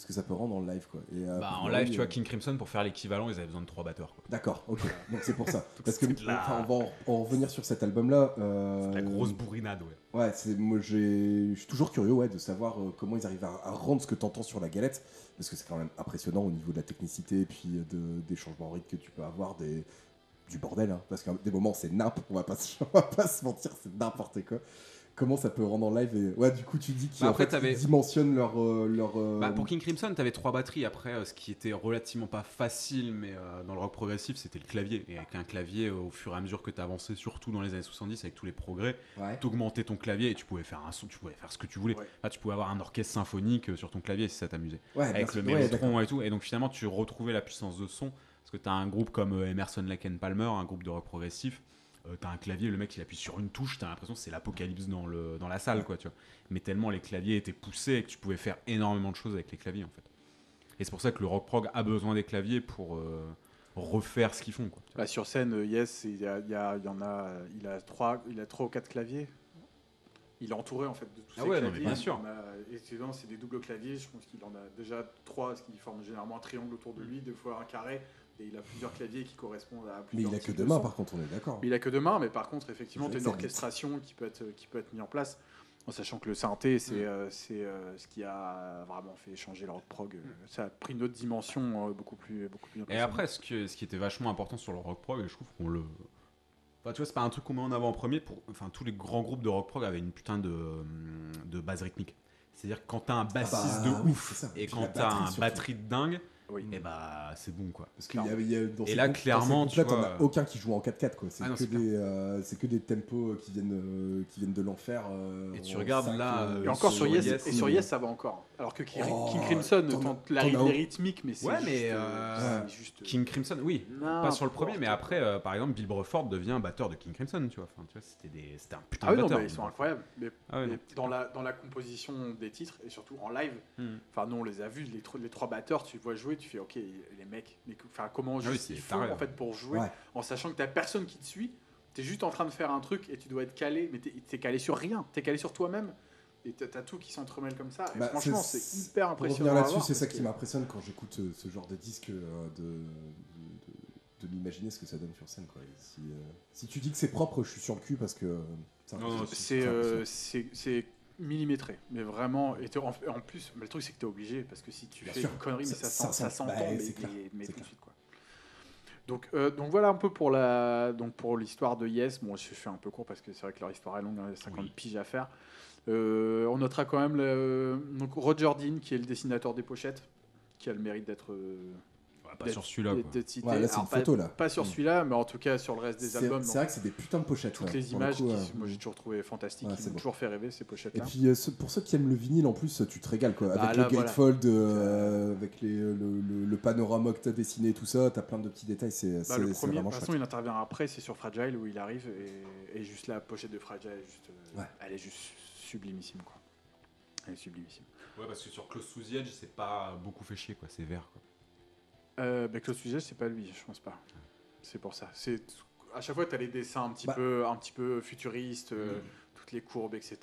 Ce que ça peut rendre en live quoi. Et, euh, Bah, en live, tu vois, euh, King Crimson, pour faire l'équivalent, ils avaient besoin de trois batteurs. Quoi. D'accord, ok. Donc c'est pour ça. Parce que de enfin, on va en, en revenir sur cet album-là. euh, La grosse bourrinade, ouais. Ouais, c'est moi j'ai je suis toujours curieux ouais de savoir euh, comment ils arrivent à, à rendre ce que t'entends sur la galette parce que c'est quand même impressionnant au niveau de la technicité et puis de, des changements rythmes que tu peux avoir des du bordel hein, parce qu'à des moments c'est n'importe on va pas se- on va pas se mentir c'est n'importe quoi. Comment ça peut rendre en live et ouais du coup tu dis qu'ils Bah, fait, dimensionnent leur euh, leur euh, Bah, pour King Crimson, t'avais trois batteries. Après, euh, ce qui était relativement pas facile, mais euh, dans le rock progressif, c'était le clavier. Et avec un clavier, au fur et à mesure que t'avançais, surtout dans les années 70, avec tous les progrès, ouais. t'augmentais ton clavier et tu pouvais faire un son, tu pouvais faire ce que tu voulais. Ouais. Enfin, tu pouvais avoir un orchestre symphonique sur ton clavier si ça t'amusait. Ouais, avec le mélotron et tout. Et donc finalement, tu retrouvais la puissance de son. Parce que tu as un groupe comme Emerson, Lake and Palmer, un groupe de rock progressif. Euh, tu as un clavier, le mec il appuie sur une touche, tu as l'impression que c'est l'apocalypse dans, le, dans la salle. Quoi, tu vois. Mais tellement les claviers étaient poussés et que tu pouvais faire énormément de choses avec les claviers en fait. Et c'est pour ça que le rock prog a besoin des claviers pour euh, refaire ce qu'ils font. Quoi. Bah, sur scène, euh, Yes, il y, a- il y a- il y en a, il a trois, il a trois ou quatre claviers. Il est entouré en fait de tous Ah ces ouais, non, mais claviers. bien sûr. C'est des doubles claviers. Je pense qu'il en a déjà trois, ce qui forme généralement un triangle autour de lui, deux fois un carré. Et il a plusieurs claviers qui correspondent à Mais plusieurs il a que deux de mains par contre, on est d'accord. Mais il a que deux mains, mais par contre, effectivement, tu as une orchestration qui peut être, qui peut être mise en place. En sachant que le synthé, c'est Mm. euh, c'est, euh, ce qui a vraiment fait changer le rock prog. Euh, Ça a pris une autre dimension euh, beaucoup plus, beaucoup plus Et après, ce, que, ce qui était vachement important sur le rock prog, et je trouve qu'on le. Enfin, tu vois, c'est pas un truc qu'on met en avant en premier. Pour... Enfin, tous les grands groupes de rock prog avaient une putain de, de base rythmique. C'est-à-dire que quand t'as un Ah bah, bassiste de ouf et quand t'as un surtout. batterie de dingue, Oui. et bah c'est bon quoi. Parce qu'il y a, il y a- dans Et ces là, groupes- clairement, tu t'en vois, as aucun qui joue en 4-4 quoi. C'est Ah non, que c'est clair. des, euh, c'est que des tempos euh, qui viennent, euh, qui viennent de l'enfer. euh, Et tu en regardes là, Et encore sur sur Yes, Yes, et sur mais- Yes, ça va encore. Alors que King, Oh, King Crimson, t'en as- quand la rythmique, mais c'est Ouais, juste, mais, euh, euh, juste, euh, King Crimson, oui. Pas sur le premier, mais après, euh, par exemple, Bill Bruford devient batteur de King Crimson, tu vois. Enfin, tu vois, c'était des, c'était un putain Ah oui, de non, batteur. mais ils sont incroyables. Mais, Ah mais dans, la, dans la composition des titres et surtout en live, Hmm. enfin nous on les a vus, les, tro- les trois batteurs, tu vois jouer, tu fais ok, les mecs, mais, enfin, comment Ah oui, juste c'est ils font taré, en hein. fait pour jouer Ouais. en sachant que t'as personne qui te suit, t'es juste en train de faire un truc et tu dois être calé, mais t'es es calé sur rien, t'es calé sur toi-même. Et t'as tout qui s'entremêle comme ça. Et Bah, franchement, c'est- hyper impressionnant. là-dessus, c'est ça qui que- m'impressionne quand j'écoute euh, ce genre de disque, euh, de, de, de- de m'imaginer ce que ça donne sur scène. Quoi. Si, euh, si tu dis que c'est propre, je suis sur le cul parce que. euh, c'est Non, millimétré, mais vraiment. Et en, en plus, mais le truc c'est que t'es obligé parce que si tu Bien fais sûr. une connerie, mais ça, Ça- sent- ça ça sent- s'entend, bah, mais, de suite quoi. Donc, euh, donc voilà un peu pour la donc pour l'histoire de Yes. Bon, je fais un peu court parce que c'est vrai que leur histoire est longue, hein, il y a 50 Oui. piges à faire. Euh, on notera quand même le, donc Roger Dean qui est le dessinateur des pochettes, qui a le mérite d'être euh, pas sur celui-là. Ouais, là, c'est une pas- photo, là. Pas sur Mm. celui-là, mais en tout cas sur le reste des albums. c'est vrai que c'est des putains de pochettes. toutes ouais. les le images, coup, qui- ouais. moi j'ai toujours trouvé fantastiques, Ouais, qui m'ont bon. toujours fait rêver ces Et pochettes-là. puis euh, ce- pour ceux qui aiment le vinyle, en plus, tu te régales quoi. Bah, Avec là, le voilà. gatefold, euh, avec les, le, le- le panorama que tu as dessiné, tout ça, tu as plein de petits détails. C'est Bah, c'est- le c'est premier, de toute façon, il intervient après, c'est sur Fragile où il arrive et, et juste la pochette de Fragile, est juste, euh, Ouais. elle est juste sublimissime quoi. Elle est sublimissime. Ouais, parce que sur Close to the Edge, c'est pas beaucoup fait chier, quoi. C'est vert, quoi. Euh, bah, Claude Sujet, c'est pas lui, je pense pas. C'est pour ça. C'est à chaque fois, tu as les dessins un petit Bah. peu, un petit peu futuristes, euh, Mm. toutes les courbes, etc.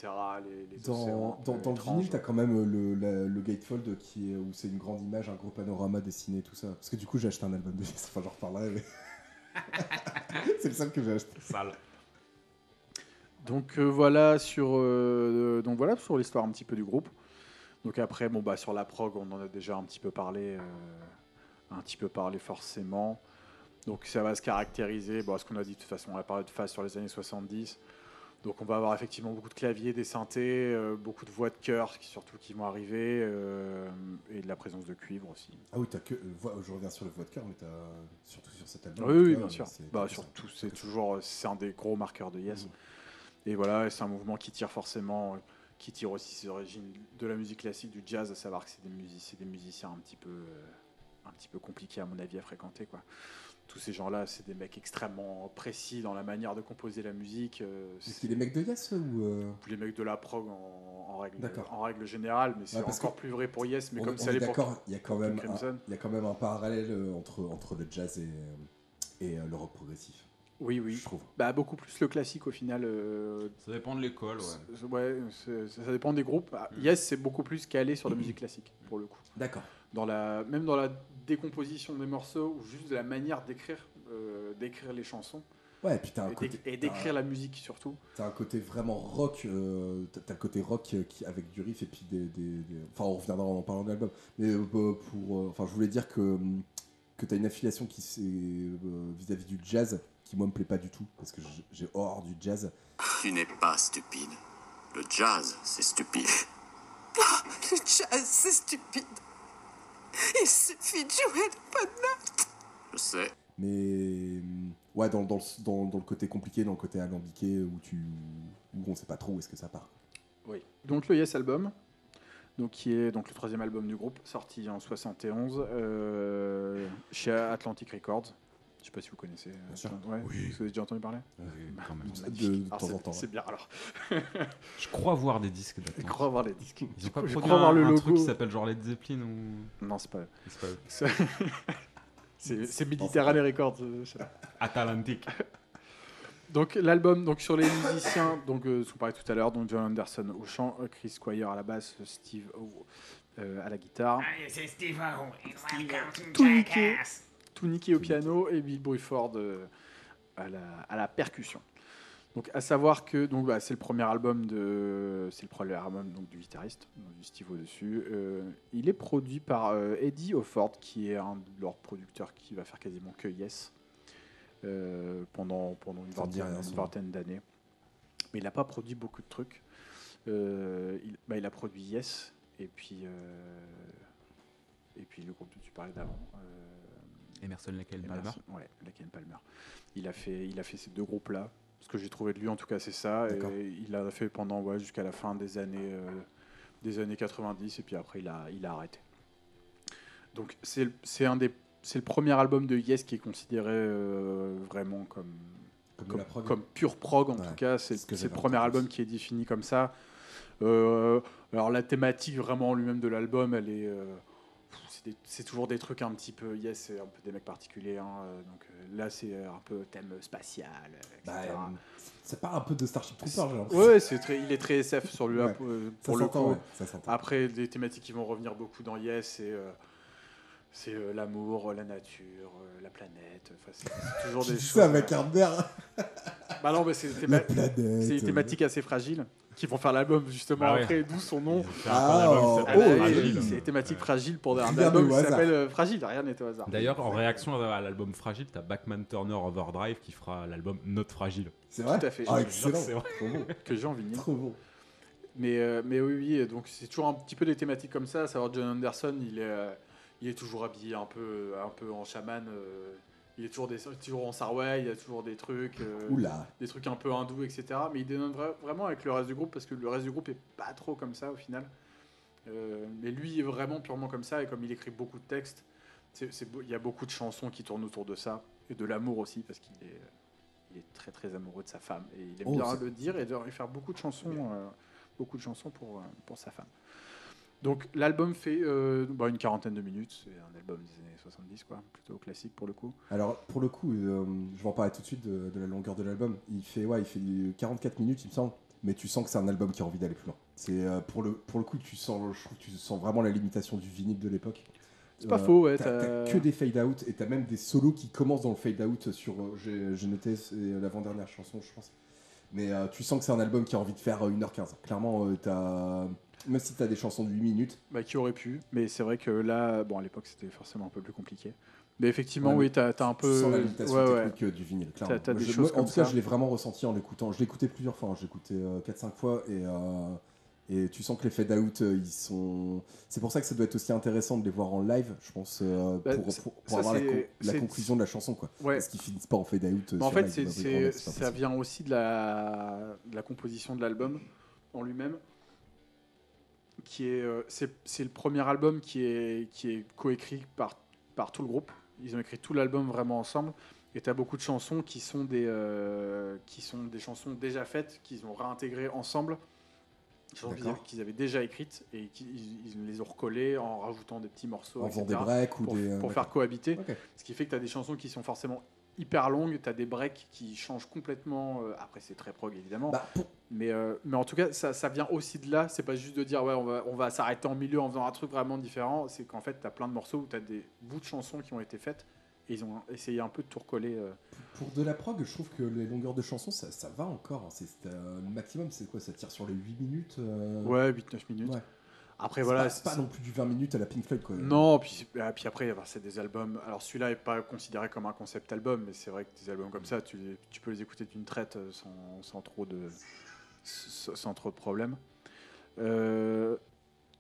Les, les Dans, océans, dans, euh, dans le vinyle, tu as quand même euh, le, la- le gatefold qui est, où c'est une grande image, un gros panorama dessiné, tout ça. Parce que du coup, j'ai acheté un album de Yes, enfin j'en reparlerai. mais- c'est le seul que j'ai acheté. Sale. Donc euh, voilà sur euh, donc voilà sur l'histoire un petit peu du groupe. Donc après bon bah sur la prog on en a déjà un petit peu parlé euh, un petit peu parlé forcément. Donc ça va se caractériser bon ce qu'on a dit de toute façon on a parlé de phase sur les années 70. Donc on va avoir effectivement beaucoup de claviers, des synthés, euh, beaucoup de voix de chœur qui surtout qui vont arriver euh, et de la présence de cuivre aussi. Ah oui, t'as que. euh, je reviens sur le voix de cœur, mais t'as surtout sur cet album. Oui, oui, bien euh, sûr. Bah, surtout, c'est toujours, c'est un des gros marqueurs de Yes. Mhm. Et voilà, c'est un mouvement qui tire forcément, euh, qui tire aussi ses origines de la musique classique, du jazz, à savoir que c'est des, music- c'est des musiciens un petit peu, euh, un petit peu compliqués à mon avis à fréquenter, quoi. Tous ces gens-là, c'est des mecs extrêmement précis dans la manière de composer la musique. euh, C'est les mecs de Yes ou. euh, les mecs de la prog en, en règle, D'accord. en règle générale, mais c'est Ouais, encore plus vrai pour Yes, mais on, comme ça d'accord, il y a quand même, un, il y a quand même un parallèle entre, entre le jazz et, et le rock progressif. Oui, oui. Je trouve. Bah, beaucoup plus le classique au final. euh, Ça dépend de l'école, ouais. C'est- Ouais, c'est- ça dépend des groupes. Ah, Yes, c'est beaucoup plus calé sur la musique classique, pour le coup. D'accord. Dans la, même dans la décomposition des morceaux, ou juste de la manière d'écrire euh, d'écrire les chansons, Ouais, et puis t'as un et côté. d'éc- et t'as- d'écrire la musique surtout. T'as un côté vraiment rock, euh, t'as t'as le côté rock qui, avec du riff et puis des, des- des- Enfin, on reviendra en parlant de l'album. Mais euh, pour. euh, Enfin, je voulais dire que, hum, que t'as une affiliation qui c'est euh, vis-à-vis du jazz qui, moi, me plaît pas du tout. Parce que j'ai- horreur du jazz. Tu n'es pas stupide. Le jazz, c'est stupide. Le jazz, c'est stupide. Il suffit de jouer de bonnes notes. Je sais. Mais. hum, Ouais, dans, dans, le, dans, dans le côté compliqué, dans le côté alambiqué, où, tu, où on sait pas trop où est-ce que ça part. Oui. Donc le Yes Album, donc, qui est donc, le troisième album du groupe, sorti en 71 euh, chez Atlantic Records. Je sais pas si vous connaissez. euh, Bien sûr. ouais, Oui. Vous avez déjà entendu parler Oui, quand même. De, Magnifique. de Alors, temps c'est- en temps. C'est bien alors. Je crois voir des disques Je crois avoir les disques. Ils ont pas Je produit crois un, voir le un logo. truc qui s'appelle genre Led Zeppelin ou... Non, c'est pas. C'est pas eux. C'est Mediterranean Records. euh, ça. Atlantic. Donc l'album, donc sur les musiciens, donc euh, ce qu'on parlait tout à l'heure, donc John Anderson au chant, euh, Chris Squire à la basse, Steve Howe, euh, à la guitare, C'est Steve O. Welcome to Tout niqué. Tout Nicky au piano et Bill Bruford euh, à, la, à la percussion. Donc à savoir que donc bah, c'est le premier album de c'est le premier album donc du guitariste du Steve dessus. Euh, il est produit par euh, Eddie Offord qui est un de leurs producteurs qui va faire quasiment que Yes euh, pendant pendant une vingtaine, d'années. Mais il n'a pas produit beaucoup de trucs. Il, bah, il a produit Yes et puis et puis le groupe dont tu parlais d'avant. Emerson Palmer. Ouais, Palmer. Il a fait, il a fait ces deux groupes-là. Ce que j'ai trouvé de lui, en tout cas, c'est ça. Et il l'a fait pendant ouais, jusqu'à la fin des années, euh, des années 90, et puis après, il a, il a arrêté. Donc, c'est un des, c'est le premier album de Yes qui est considéré euh, vraiment comme, Comme, pure prog en Ouais, tout cas. C'est le premier album qui est défini comme ça. Euh, alors la thématique vraiment en lui-même de l'album, elle est, euh, c'est toujours des trucs un petit peu. Yes, c'est un peu des mecs particuliers. hein, euh, donc euh, là, c'est un peu thème spatial, euh, Bah, etc. euh, ça part un peu de Starship Troopers, j'ai. Ouais, c'est très, il est très SF sur lui Ouais. pour, euh, pour le coup. ouais. Après, des thématiques qui vont revenir beaucoup dans Yes, euh, c'est euh, l'amour, la nature, euh, la planète. Enfin, c'est c'est toujours des choses. ça avec euh, air. Bah non, mais c'est des La théma- planète. c'est des euh, thématiques assez fragiles qui vont faire l'album justement Bah ouais. après, d'où son nom. Ah, un album qui oh, s'appelle oui, Fragile. oui, c'est des thématiques fragiles pour un album qui s'appelle euh, Fragile. Rien n'est au hasard. D'ailleurs, en réaction à l'album Fragile, t'as Backman Turner Overdrive qui fera l'album Not Fragile. C'est vrai Tout à fait. Ah, excellent. c'est vrai. Trop bon. que j'ai en vinyle. Trop bon. Mais, euh, mais oui, oui, donc c'est toujours un petit peu des thématiques comme ça. À savoir, John Anderson, il est, euh, il est toujours habillé un peu, un peu en chaman. euh, il est toujours, des, toujours en sarway, il y a toujours des trucs, euh, Oula. des trucs un peu hindous, etc. Mais il dénonce vra- vraiment avec le reste du groupe parce que le reste du groupe est pas trop comme ça au final. Euh, mais lui est vraiment purement comme ça et comme il écrit beaucoup de textes, il y a beaucoup de chansons qui tournent autour de ça et de l'amour aussi parce qu'il est, il est très très amoureux de sa femme et il aime Oh, bien le dire et de faire beaucoup de chansons, euh, beaucoup de chansons pour, pour sa femme. Donc l'album fait euh, bah, une quarantaine de minutes, c'est un album des années 70 quoi, plutôt classique pour le coup. Alors, pour le coup, euh, je vais en parler tout de suite de, de la longueur de l'album. Il fait, ouais, il fait 44 minutes, il me semble. Mais tu sens que c'est un album qui a envie d'aller plus loin. C'est euh, pour le pour le coup, tu sens, je trouve que tu sens vraiment la limitation du vinyle de l'époque. C'est pas faux, ouais. T'as que des fade out et t'as même des solos qui commencent dans le fade out sur. J'ai noté l'avant-dernière chanson, je pense. Mais tu sens que c'est un album qui a envie de faire euh, 1h15. Clairement, t'as même si t'as des chansons de 8 minutes. Bah, qui aurait pu, mais c'est vrai que là, bon, à l'époque, c'était forcément un peu plus compliqué. Mais effectivement, Ouais, oui, t'as as un peu. sens la limitation ouais, technique euh, du vinyle. Clairement. T'as- t'as Moi, des je- choses moi, en tout cas, je l'ai vraiment ressenti en l'écoutant. Je l'ai écouté plusieurs fois. hein. J'ai écouté 4-5 fois et. euh, et tu sens que les fade out, euh, ils sont. C'est pour ça que ça doit être aussi intéressant de les voir en live, je pense, euh, Bah, pour, pour- pour ça, avoir la, con- conclusion de la chanson, quoi. Ouais. Parce qu'ils finissent pas en fade out. euh, Bah, en fait, live, ça vient aussi de la, de la composition de l'album en lui-même, qui est, euh, c'est c'est le premier album qui est, qui est coécrit par, par tout le groupe. Ils ont écrit tout l'album vraiment ensemble. Et tu as beaucoup de chansons qui sont, des, euh, qui sont des chansons déjà faites, qu'ils ont réintégrées ensemble. Qu'ils avaient, qu'ils avaient déjà écrites et qu'ils ils les ont recollées en rajoutant des petits morceaux. En faisant des breaks ou pour, des. euh, pour faire cohabiter. Ce qui fait que tu as des chansons qui sont forcément hyper longues, tu as des breaks qui changent complètement. après, c'est très prog évidemment. Bah, pour- mais, euh, mais en tout cas, ça, ça vient aussi de là. C'est pas juste de dire, ouais, on va, on va s'arrêter en milieu en faisant un truc vraiment différent. C'est qu'en fait, tu as plein de morceaux où tu as des bouts de chansons qui ont été faites. Et ils ont essayé un peu de tout recoller. euh. Pour de la prog, je trouve que les longueurs de chansons, ça, ça va encore. hein. C'est euh, le maximum, c'est quoi? Ça tire sur les 8 minutes Ouais, 8-9 minutes. ouais. Après, voilà. pas, c'est pas non plus du 20 minutes à la Pink Floyd, quoi. Non, puis, ah, puis après, bah, c'est des albums. Alors celui-là n'est pas considéré comme un concept album, mais c'est vrai que des albums comme ça, tu, tu peux les écouter d'une traite sans, sans trop de sans, trop de problèmes. Euh,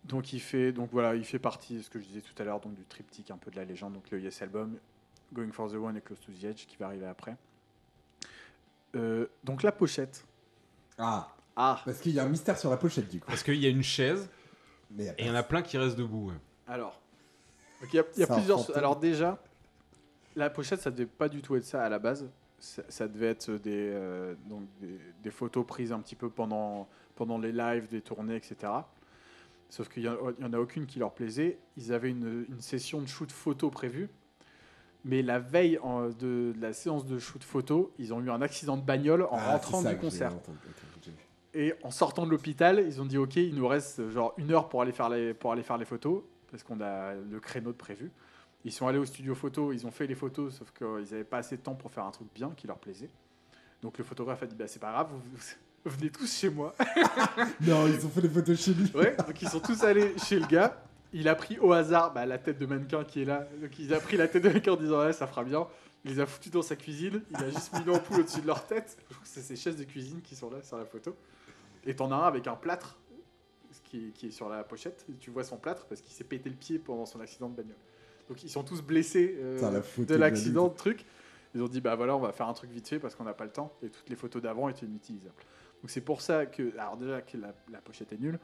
donc il fait donc voilà, il fait partie, ce que je disais tout à l'heure, donc du triptyque un peu de la légende, donc le Yes Album, Going for the One et Close to the Edge qui va arriver après. Euh, donc la pochette. Ah, Ah, parce qu'il y a un mystère sur la pochette, du coup. Parce qu'il y a une chaise Mais et il y en a plein qui restent debout. ouais. Alors, il y a, y plusieurs. Alors déjà, la pochette, ça devait pas du tout être ça à la base. Ça, ça devait être des, euh, donc des, des photos prises un petit peu pendant, pendant les lives, des tournées, etc. Sauf qu'il n'y en a aucune qui leur plaisait. Ils avaient une, une session de shoot photo prévue. Mais la veille en- de, de la séance de shoot photo, ils ont eu un accident de bagnole en Ah, rentrant ça du concert. Et en sortant de l'hôpital, ils ont dit ok, il nous reste genre une heure pour aller faire les, pour aller faire les photos, parce qu'on a le créneau de prévu. Ils sont allés au studio photo, ils ont fait les photos, sauf qu'ils n'avaient pas assez de temps pour faire un truc bien qui leur plaisait. Donc le photographe a dit bah c'est pas grave, vous, vous venez tous chez moi. Non, ils ont fait les photos chez lui. Ouais, donc ils sont tous allés chez le gars. Il a pris au hasard bah, la tête de mannequin qui est là. Donc il a pris la tête de mannequin en disant ouais, ça fera bien. Il les a foutus dans sa cuisine. Il a juste mis une ampoule au-dessus de leur tête. C'est ces chaises de cuisine qui sont là sur la photo. Et t'en as un avec un plâtre qui, qui est sur la pochette. Et tu vois son plâtre parce qu'il s'est pété le pied pendant son accident de bagnole. Donc ils sont tous blessés euh, de de l'accident la de truc. Ils ont dit bah voilà on va faire un truc vite fait parce qu'on n'a pas le temps et toutes les photos d'avant étaient inutilisables. Donc c'est pour ça que alors déjà que la, la pochette est nulle,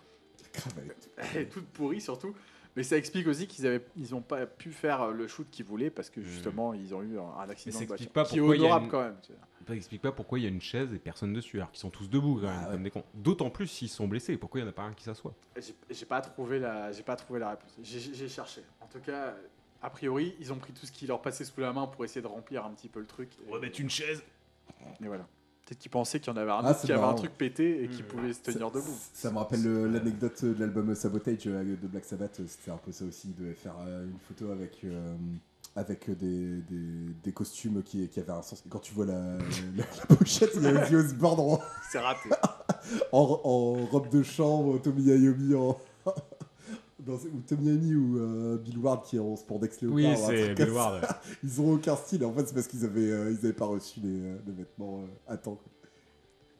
elle est- toute pourrie surtout. Mais ça explique aussi qu'ils avaient, ils ont pas pu faire le shoot qu'ils voulaient parce que justement ils ont eu un, un accident ça de explique voiture pas qui est pourquoi il y a honorable une- quand même. tu vois. Ça explique pas pourquoi il y a une chaise et personne dessus, alors qu'ils sont tous debout quand même, Ah ouais. comme des cons. D'autant plus s'ils sont blessés, pourquoi il n'y en a pas un qui s'assoit? J'ai- pas trouvé la, j'ai pas trouvé la réponse. J'ai cherché. En tout cas, a priori, ils ont pris tout ce qui leur passait sous la main pour essayer de remplir un petit peu le truc. Et, Remettre une chaise. et voilà. Peut-être qu'ils pensaient qu'il y en avait un Ah, qui avait un truc pété et qui Mmh. pouvait se tenir Ça- debout. Ça me rappelle le- l'anecdote de l'album Sabotage euh, de Black Sabbath. euh, C'était un peu ça aussi. Ils devaient faire euh, une photo avec, euh, avec des, des, des costumes qui, qui avaient un sens. Quand tu vois la, la, la pochette, il y a Ozzy Osbourne en, C'est raté. en, en robe de chambre, Tommy Iommi en. Dans, ou Tommy Iommi ou euh, Bill Ward qui est en spandex léopard. Oui, c'est Bill Ward. Ils ont aucun style. En fait, c'est parce qu'ils avaient, euh, ils avaient pas reçu les, euh, les vêtements euh, à temps. quoi.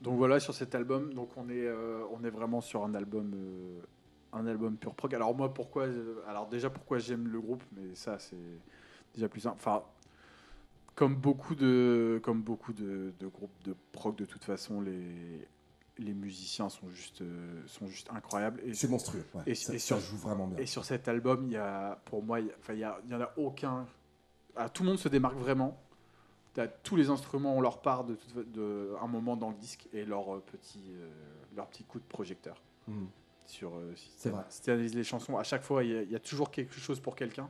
Donc voilà sur cet album, donc on est, euh, on est vraiment sur un album, euh, un album pur prog. Alors moi pourquoi, euh, alors déjà pourquoi j'aime le groupe, mais ça c'est déjà plus simple. Enfin, comme beaucoup de, comme beaucoup de, de groupes de prog de toute façon, les, les musiciens sont juste, euh, sont juste incroyables. Et, C'est monstrueux. ouais. Et- ça, et ça sur- joue vraiment bien. et sur cet album, il y a, pour moi, il y a- enfin il y, a- il y en a aucun. ah, tout le monde se démarque vraiment. Tous les instruments ont leur part de, un moment dans le disque et leur euh, petit, euh, leur petit coup de projecteur Mhm. sur. si C'est tu- vrai. Si tu analyses les chansons, à chaque fois, il y, a- il y a toujours quelque chose pour quelqu'un.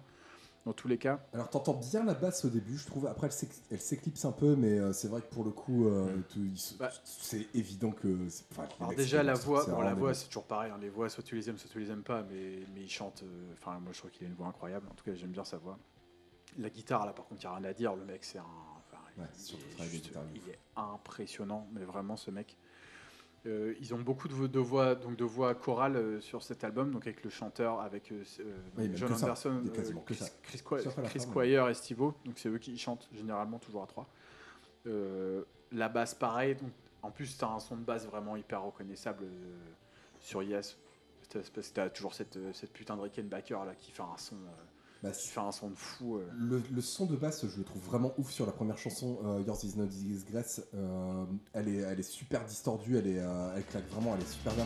Dans tous les cas. Alors t'entends bien la basse au début, je trouve. Après elle s'éclipse un peu, mais euh, c'est vrai que pour le coup, euh, se- Bah. c'est évident que. enfin, Alors déjà la voix, c'est bon, la voix c'est toujours pareil. hein, les voix, soit tu les aimes, soit tu les aimes pas, mais mais il chante. euh, Enfin moi je trouve qu'il a une voix incroyable. En tout cas j'aime bien sa voix. La guitare là par contre il n'y a rien à dire. Le mec c'est un. Ouais, est juste- il est impressionnant, mais vraiment ce mec. Euh, ils ont beaucoup de, vo- de voix donc de voix chorales euh, sur cet album, donc avec le chanteur, avec euh, euh, Oui, John. Anderson, Chris. Chris. Squire et Stivo, donc c'est eux qui chantent généralement toujours à trois. La basse pareil, donc en plus tu as un son de basse vraiment hyper reconnaissable sur Yes, parce que tu as toujours cette, cette putain de Rickenbacker là qui fait un son, Bah, fait un son de fou. euh. Le, le son de basse, je le trouve vraiment ouf sur la première chanson, euh, Yours is not disgrace. Euh, elle, est, elle est super distordue, elle, est, euh, elle claque vraiment, elle est super bien.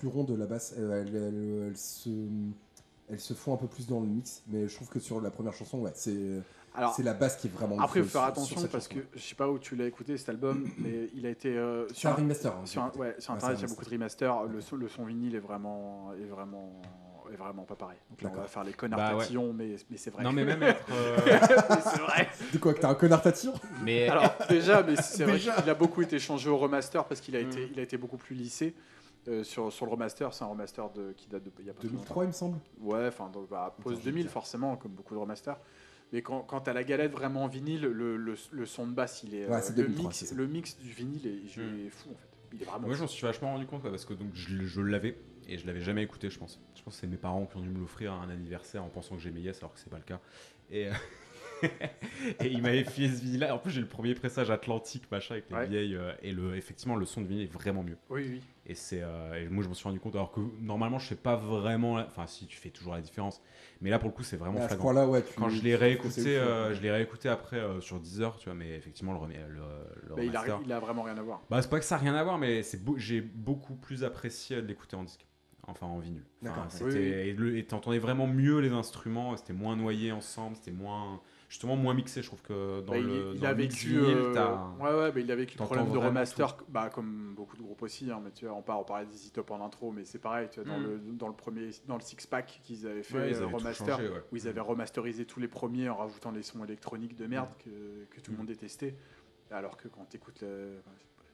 Plus ronde la basse, euh, elle, elle- elle se, elle se fond un peu plus dans le mix, mais je trouve que sur la première chanson, ouais, c'est Alors c'est la basse qui est vraiment après il faut faire sur- attention sur parce chanson. que je sais pas où tu l'as écouté cet album, mais il a été euh, C'est un remaster. hein, Sur, un- ouais, sur Ouais, internet, c'est il y a beaucoup de remasters. Le son, le son vinyle est vraiment, est vraiment, est vraiment pas pareil. Donc là, on va faire les connards Bah ouais. tatillons, mais, mais c'est vrai. Non, mais même être. euh, Mais c'est vrai. De quoi que t'as un connard tatillon? Mais Alors déjà, mais c'est vrai qu'il a beaucoup été changé au remaster parce qu'il a Mm. été, il a été beaucoup plus lissé. Euh, sur, sur le remaster, c'est un remaster de, qui date de il y a pas très 2003, il me semble. Ouais, enfin donc, bah, Attends, post je vais 2000 dire. forcément, comme beaucoup de remasters. Mais quand, quand t'as la galette vraiment en vinyle, le, le, le son de basse, il est, Ouais, euh, c'est le 2003, mix, le mix du vinyle est, il Mm. est fou en fait. Il est vraiment. Moi, fou. j'en suis vachement rendu compte parce que donc je, je l'avais et je l'avais jamais écouté, je pense. Je pense que c'est mes parents qui ont dû me l'offrir à un anniversaire en pensant que j'aimais Yes alors que c'est pas le cas. Et, euh, et ils m'avaient filé ce vinyle là. En plus, j'ai le premier pressage Atlantique machin avec les Ouais. vieilles euh, et le effectivement le son de vinyle est vraiment mieux. Oui, oui. Et c'est euh, moi je m'en suis rendu compte alors que normalement je fais pas vraiment enfin si tu fais toujours la différence mais là pour le coup c'est vraiment flagrant. point-là, ouais. tu- Quand je l'ai réécouté, euh, je l'ai réécouté après euh, sur Deezer, tu vois, mais effectivement le, remi- le, le il a, il a vraiment rien à voir. bah, c'est pas que ça n'a rien à voir, mais c'est beau- j'ai beaucoup plus apprécié de l'écouter en disque. Enfin, en vinyle. Enfin, oui, oui. Et t'entendais vraiment mieux les instruments, c'était moins noyé ensemble, c'était moins. Justement, moins mixé, je trouve que dans Bah, il, le. il dans a le mix vécu, vinyle, euh, ouais, ouais, mais il a vécu le problème de remaster, bah, comme beaucoup de groupes aussi. Hein, mais tu vois, on, parle, on parlait d'Easy Top en intro, mais c'est pareil. Tu vois, dans, Mm. le, dans le premier, dans le six pack qu'ils avaient fait, Ouais, ils euh, avaient remaster, changé, où ils avaient remasterisé tous les premiers en rajoutant les sons électroniques de merde que, que tout le monde détestait. Alors que quand tu écoutes le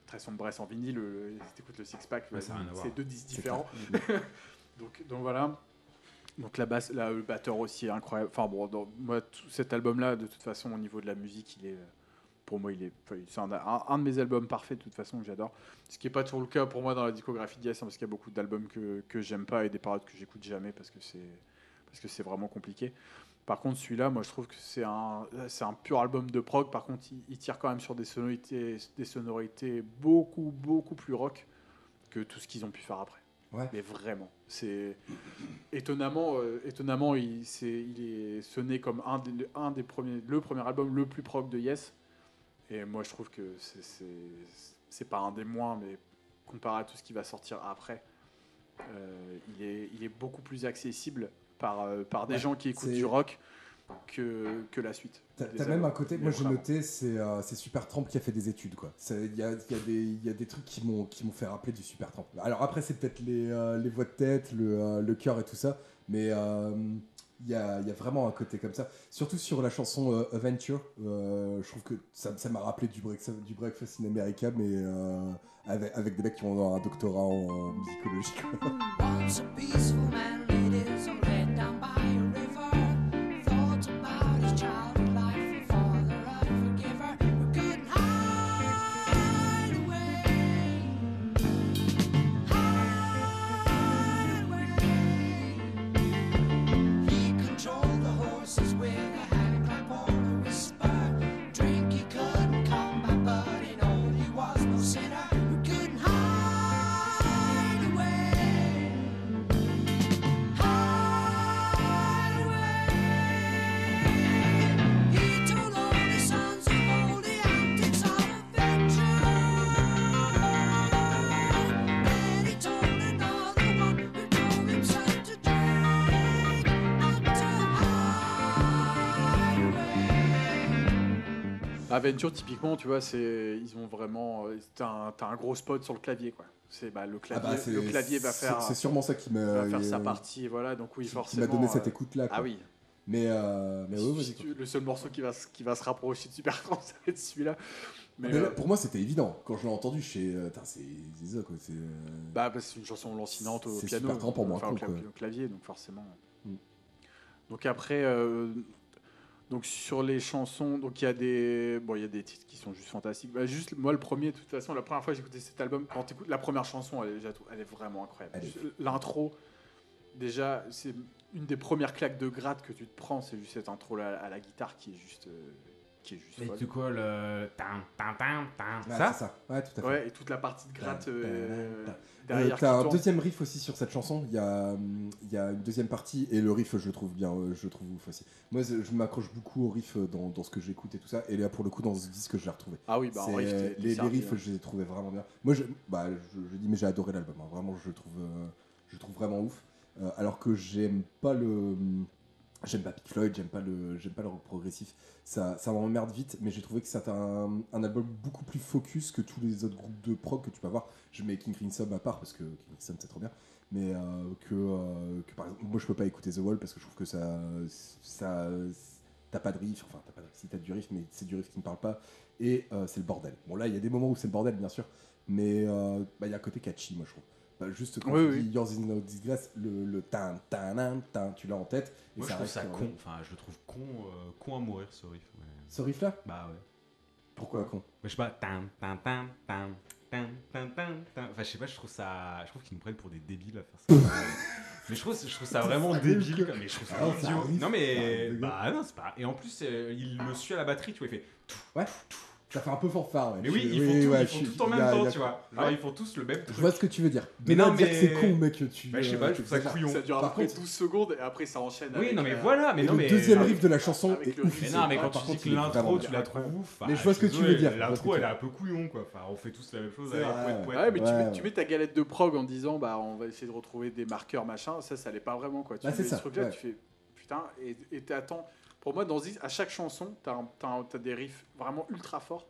très sombre Brest en vinyle, le, si t'écoutes le six pack, a c'est deux disques différents. donc, donc voilà. Donc la basse, là, le batteur aussi est incroyable. Enfin bon, moi cet album-là, de toute façon, au niveau de la musique, est, pour moi, il est, c'est un, de mes albums parfaits de toute façon que j'adore. Ce qui n'est pas toujours le cas pour moi dans la discographie d'Yes, hein, parce qu'il y a beaucoup d'albums que, que j'aime pas et des paroles que j'écoute jamais parce que c'est parce que c'est vraiment compliqué. Par contre, celui-là, moi, je trouve que c'est un, c'est un pur album de prog. Par contre, il, il tire quand même sur des sonorités, des sonorités beaucoup, beaucoup plus rock que tout ce qu'ils ont pu faire après. Ouais. Mais vraiment, c'est étonnamment, euh, étonnamment, il, c'est, il est sonné comme un des, un des premiers, le premier album le plus prog de Yes. Et moi, je trouve que c'est, c'est, c'est pas un des moins, mais comparé à tout ce qui va sortir après, euh, il, est, il est beaucoup plus accessible par, euh, par des Ouais, gens qui écoutent du rock que, que la suite. T'as même un côté, moi j'ai noté, c'est euh, c'est Super Tramp qui a fait des études quoi. Il y a, il y, a des- il y a des trucs qui m'ont qui m'ont fait rappeler du Super Tramp. Alors après c'est peut-être les, euh, les voix de tête, le, euh, le cœur et tout ça, mais euh, il y, a, il y a vraiment un côté comme ça. Surtout sur la chanson euh, Adventure, euh, je trouve que ça ça m'a rappelé du, break- du Breakfast in America, mais euh, avec, avec des mecs qui ont un doctorat en musicologie. Aventure, typiquement, tu vois, c'est ils ont vraiment. euh, T'as un, gros spot sur le clavier, quoi. C'est bah, le Ah clavier. bah, c'est- le clavier va c'est- faire. C'est sûrement ça qui m'a va faire sa euh, partie, voilà. Donc oui, forcément. m'a donné cette euh, écoute là. Ah oui. Mais, euh, mais ouais, si tu- le seul morceau qui va, se- qui va se rapprocher de Super Tramp, ça va être celui-là. Mais, Mais là, pour moi, c'était évident. Quand je l'ai entendu, je Tain, c'est c'est ça quoi. C'est. bah, bah, c'est une chanson lancinante au C'est piano. Super Tramp en moins enfin, au, cla- quoi. au clavier, donc forcément. Mm. Donc après, euh, donc sur les chansons, donc il y a des, bon, il y a des titres qui sont juste fantastiques. Bah, juste moi, le premier, de toute façon, la première fois que écouté cet album, quand t'écoutes la première chanson, elle, est- trouve- elle est vraiment incroyable. L'intro, déjà, c'est une des premières claques de gratte que tu te prends, c'est juste cette intro là à la guitare qui est juste, euh, qui est juste Mais folle. du quoi le. Tan, tan, tan, tan. ouais, ça? ça. Ouais, tout à fait. Ouais, et toute la partie de gratte euh, derrière. Euh, T'as un tourne. deuxième riff aussi sur cette chanson. Il y a, il y a une deuxième partie et le riff, je le trouve bien, euh, je le trouve ouf aussi. Moi, je m'accroche beaucoup au riff euh, dans, dans ce que j'écoute et tout ça. Et là, pour le coup, dans ce disque, je l'ai retrouvé. Ah oui, bah en riff, les, les riffs, hein. je les ai trouvés vraiment bien. Moi, je, bah, je, je dis, mais j'ai adoré l'album. hein. Vraiment, je le trouve, euh, je trouve vraiment ouf. Euh, alors que j'aime pas le, j'aime pas Pink Floyd, j'aime pas le, j'aime pas le rock progressif. Ça, ça m'emmerde vite. Mais j'ai trouvé que c'était un, un album beaucoup plus focus que tous les autres groupes de prog que tu peux avoir. Je mets King Crimson à part parce que King Crimson c'est trop bien. Mais euh, que, euh, que par exemple, moi je peux pas écouter The Wall parce que je trouve que ça, ça, t'as pas de riff. Enfin, t'as pas de riff. Si t'as du riff, mais c'est du riff qui me parle pas et euh, c'est le bordel. Bon là, il y a des moments où c'est le bordel, bien sûr, mais bah, il y a un côté catchy, moi je trouve. Bah, juste quand Oui, tu oui. dis Yours is no disgrace, le, le tan, tan, tan, tan, tu l'as en tête. Et Moi, je ça trouve ça con. Enfin, je le trouve con, euh, con à mourir ce riff. Ce riff là Bah ouais. Pourquoi con? Mais je sais pas. Tan, tan, tan, tan, tan, tan, tan, tan. Enfin, je sais pas, je trouve ça. Je trouve qu'ils nous prennent pour des débiles à faire ça. mais je trouve, je trouve ça vraiment Ça débile. Mais je trouve ça Ah, ça idiot. Non, mais. Bah non, c'est pas. Et en plus, euh, il le suit à la batterie, tu vois. Il fait. Ouais. Ça fait un peu fanfare. Ouais. Mais oui, Je- ils font tout, ouais, ils font je- tout en même a- temps, a- tu vois. Ouais. ils font tous le même Je truc. vois ce que tu veux dire. Mais non, que c'est mais- con, mec. Tu, Bah, je sais pas, je tu trouve ça couillon. Ça dure à peu près contre- 12 secondes et après ça enchaîne. Oui, avec, non, mais euh, voilà, mais Et non, le mais. deuxième avec- riff de la chanson avec est le- ouf. Mais non, mais Ah, quand par tu dis contre, que l'intro, tu la trouves ouf. Mais ah, je vois ce que tu veux dire, je L'intro, que elle est un peu couillon, quoi. Enfin, on fait tous la même chose avec mais tu, mets, ta galette de prog en disant bah on va essayer de retrouver des marqueurs machin, ça ça l'est pas vraiment quoi. Tu Bah, c'est mets ça, ce truc là, ouais. tu fais putain et et t'attends. Pour moi dans Zig, à chaque chanson, un- t'as des riffs vraiment ultra forts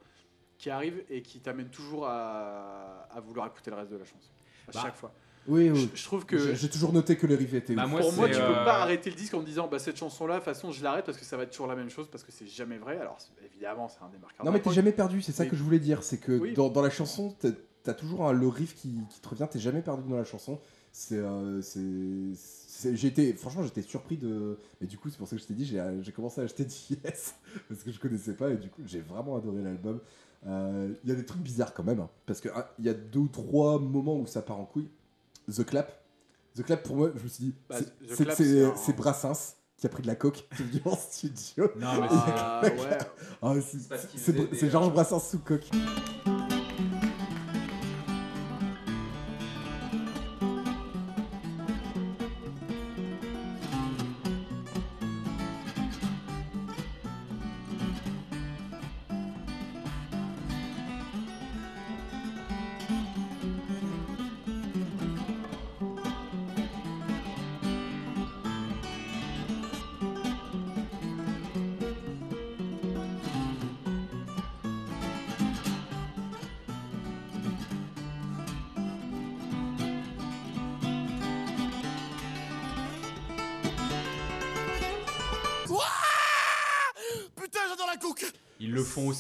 qui arrivent et qui t'amènent toujours à, à vouloir écouter le reste de la chanson. À Bah, chaque fois. Oui, Je, oui. je trouve que J'ai toujours noté que les riffs étaient Bah, moi, pour moi tu euh, peux pas arrêter le disque en me disant bah cette chanson là de toute façon je l'arrête parce que ça va être toujours la même chose parce que c'est jamais vrai. Alors évidemment c'est un des marqueurs. Non, mais t'es jamais perdu, c'est ça Mais- que je voulais dire. C'est que Oui. dans, dans la chanson, t'as as toujours un, le riff qui, qui te revient, t'es jamais perdu dans la chanson. C'est. euh, c'est- été- franchement, j'étais surpris de. Mais du coup, c'est pour ça que je t'ai dit, j'ai j'ai commencé à acheter du Yes parce que je connaissais pas et du coup, j'ai vraiment adoré l'album. Euh, Il y a des trucs bizarres quand même, hein, parce qu'il il y a deux ou trois moments où ça part en couille. The Clap. The Clap, pour moi, je me suis dit, Bah, c'est- Brassens qui a pris de la coke en studio. Non, mais Ah, c'est. ouais. Ah, c'est- Georges Brassens sous coque.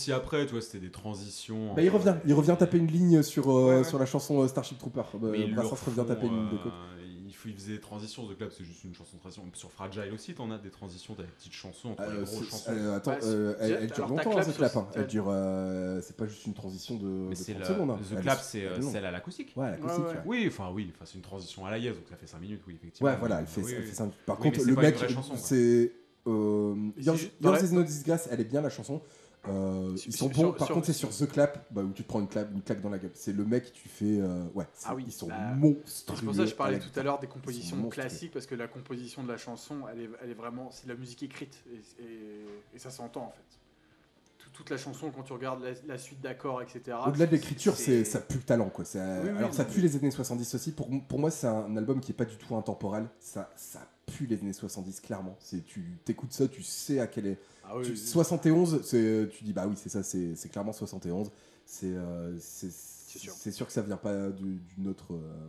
Aussi après, tu vois, c'était des transitions. Bah, il entre- revient, il revient taper une ligne sur, euh, Ouais, ouais. sur la chanson euh, Starship Trooper. Euh, Mais Brassens refont, revient taper une ligne de euh, coke. il, faut- il faisait des transitions. The Club, c'est juste une chanson de transition. Sur Fragile aussi, t'en as des transitions, t'as des petites chansons entre les Euh, grosses chansons. euh, attends, Bah, euh, elle, dure longtemps, clap hein, The Clap. hein. Elle dure. euh, c'est pas juste une transition de, Mais de c'est 30 la- secondes. hein. The Clap, est- c'est euh, celle à l'acoustique. Ouais, l'acoustique. Oui, enfin oui, enfin c'est une transition à la Yes, donc ça fait 5 minutes, oui, effectivement. Ouais, voilà, elle fait, Oui, elle oui. fait ça. Par contre, le mec, c'est. Euh, Yours, Yours is No Disgrace, elle est bien la chanson. Euh, ils sont sur- bons. Par sur- contre, c'est sur The Clap bah, où tu te prends une claque, une claque dans la gueule. C'est le mec, tu fais. euh, ouais, Ah oui, ils sont bah, monstrueux. C'est pour ça que je parlais tout à l'heure des compositions classiques, parce que la composition de la chanson, elle est, elle est vraiment. C'est de la musique écrite, et, et- et ça s'entend en fait. Tout- toute la chanson, quand tu regardes la, la suite d'accords, etc. Au-delà de l'écriture, c'est ça pue le talent quoi. Oui, oui, alors ça pue les années 70 aussi. Pour, pour moi, c'est un album qui est pas du tout intemporel. Ça, ça pue les années 70 clairement. C'est tu t'écoutes ça, tu sais à quel est. Ah oui, tu- oui. 71, c'est tu dis bah oui c'est ça, c'est c'est clairement 71. C'est euh, c'est sûr. c'est sûr que ça vient pas du- d'une autre euh,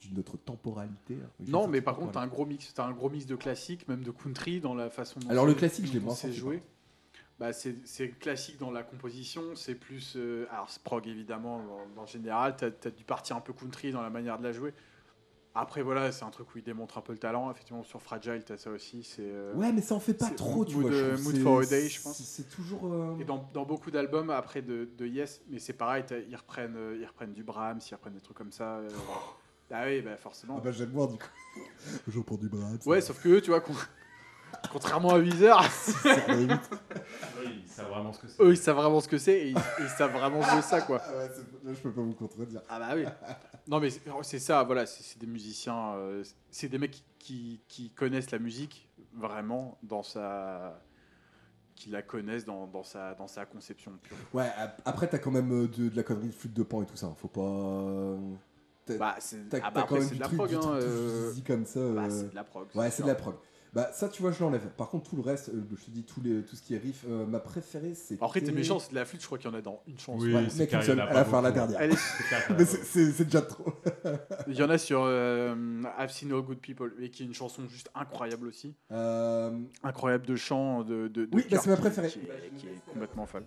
d'une autre temporalité. hein. Non, mais par contre, t'as un gros mix, t'as un gros mix de classique, même de country dans la façon dont Alors, le classique, je l'ai moins joué. Bah, c'est classique dans la composition, c'est plus. euh, alors, prog évidemment, en, en général, t'as as du parti un peu country dans la manière de la jouer. Après, voilà, c'est un truc où il démontre un peu le talent. Effectivement, sur Fragile, t'as ça aussi. C'est. euh, Ouais, mais ça en fait pas trop, tu Mood, vois. je euh. Mood for a Day, je pense. c'est- toujours. euh, Et dans, dans beaucoup d'albums après de, de Yes, mais c'est pareil, ils reprennent, ils reprennent du Brahms, ils reprennent des trucs comme ça. euh, ah oui, bah forcément. Ah bah j'aime bien du coup. Je reprends du bras. Ouais, sauf que eux, tu vois, con- contrairement à Weezer, savent vraiment ce que c'est. eux, ils savent vraiment ce que c'est et ils, ils savent vraiment jouer ça, quoi. Ah ouais, là, je peux pas vous contredire. Ah bah oui. Non, mais c'est- ça, voilà, c'est des musiciens, euh, c'est des mecs qui, qui connaissent la musique vraiment dans sa. qui la connaissent dans, dans sa, dans sa conception pure. Ouais, ap- après t'as quand même euh, de, de la connerie de flûte de pan et tout ça. Faut pas. T'as Bah, ah bah, quand même de la prog, hein. euh, comme ça. bah, euh, c'est de la prog. Ouais, c'est de la prog. Bah ça tu vois je l'enlève. Par contre tout le reste, euh, je te dis les, tout ce qui est riff, euh, ma préférée c'est. Après, t'es méchant, c'est de la flûte, je crois qu'il y en a dans une chanson. Oui, Ouais, mec, une seule, à la fin, la dernière. Elle est- Mais c'est- déjà trop. Il y en a sur euh, I've Seen All Good People, et qui est une chanson juste incroyable aussi. Euh, Incroyable de chant, de. de, de Oui, bah, c'est ma préférée. Qui, est- qui est complètement folle.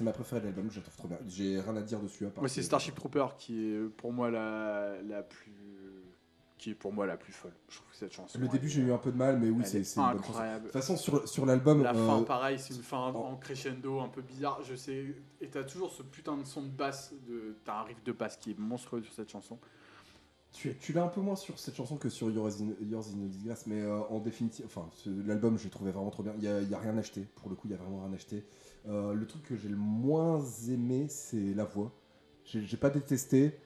C'est- ma préférée de l'album, je la trouve trop bien. J'ai rien à dire dessus. à part Moi, c'est Starship Trooper qui est pour moi la, la plus. qui est pour moi la plus folle. Je trouve cette chanson. Le début j'ai eu un peu de mal, mais oui c'est incroyable. De toute façon sur, sur l'album, La euh, fin, pareil, c'est une fin en, en- en crescendo un peu bizarre, je sais. Et t'as toujours ce putain de son de basse, de, t'as un riff de basse qui est monstrueux sur cette chanson. Tu, tu l'as un peu moins sur cette chanson que sur Yours in, Yours in Disgrace, mais euh, en définitive, enfin, l'album, je l'ai trouvé vraiment trop bien. Il n'y a, a rien acheté, pour le coup, il y a vraiment rien acheté. Euh, le truc que j'ai le moins aimé, c'est la voix. J'ai j'ai pas détesté.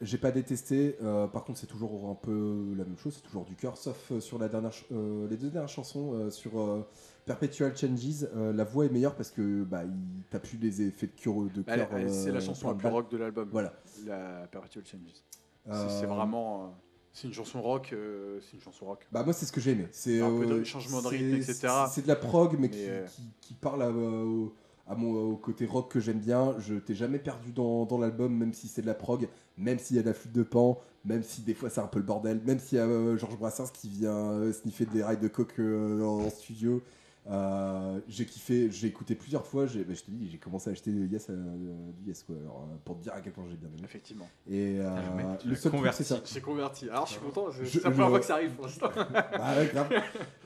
J'ai pas détesté. euh, par contre, c'est toujours un peu la même chose, c'est toujours du cœur, sauf euh, sur la dernière, ch- euh, les deux dernières chansons euh, sur euh, Perpetual Changes. euh, la voix est meilleure parce que bah, il t'as plus les effets de cœur. De cœur, c'est la chanson la plus rock de l'album. Voilà. La Perpetual Changes. C'est- Euh, C'est vraiment. euh, c'est une chanson rock. euh, c'est une chanson rock. Bah moi c'est ce que j'ai aimé. C'est Un peu de changement de c'est- rythme, etc. c'est- C'est de la prog mais, Mais, qui, euh, qui, qui parle à, euh, au, au côté rock que j'aime bien. Je t'ai jamais perdu dans, dans l'album même si c'est de la prog, même s'il y a de la flûte de pan, même si des fois c'est un peu le bordel, même s'il y a euh, Georges Brassens qui vient euh, sniffer des rails de coke euh, en studio. Euh, j'ai kiffé, j'ai écouté plusieurs fois. j'ai- bah, je te dis, j'ai commencé à acheter Yes, euh, du Yes quoi, alors, euh, pour te dire à quel point j'ai bien aimé. Effectivement. Et euh, Ah, le seul truc, converti. c'est ça. J'ai converti. Alors je suis content, c'est Je- c'est la première je- fois que ça arrive pour l'instant. Bah ouais, grave.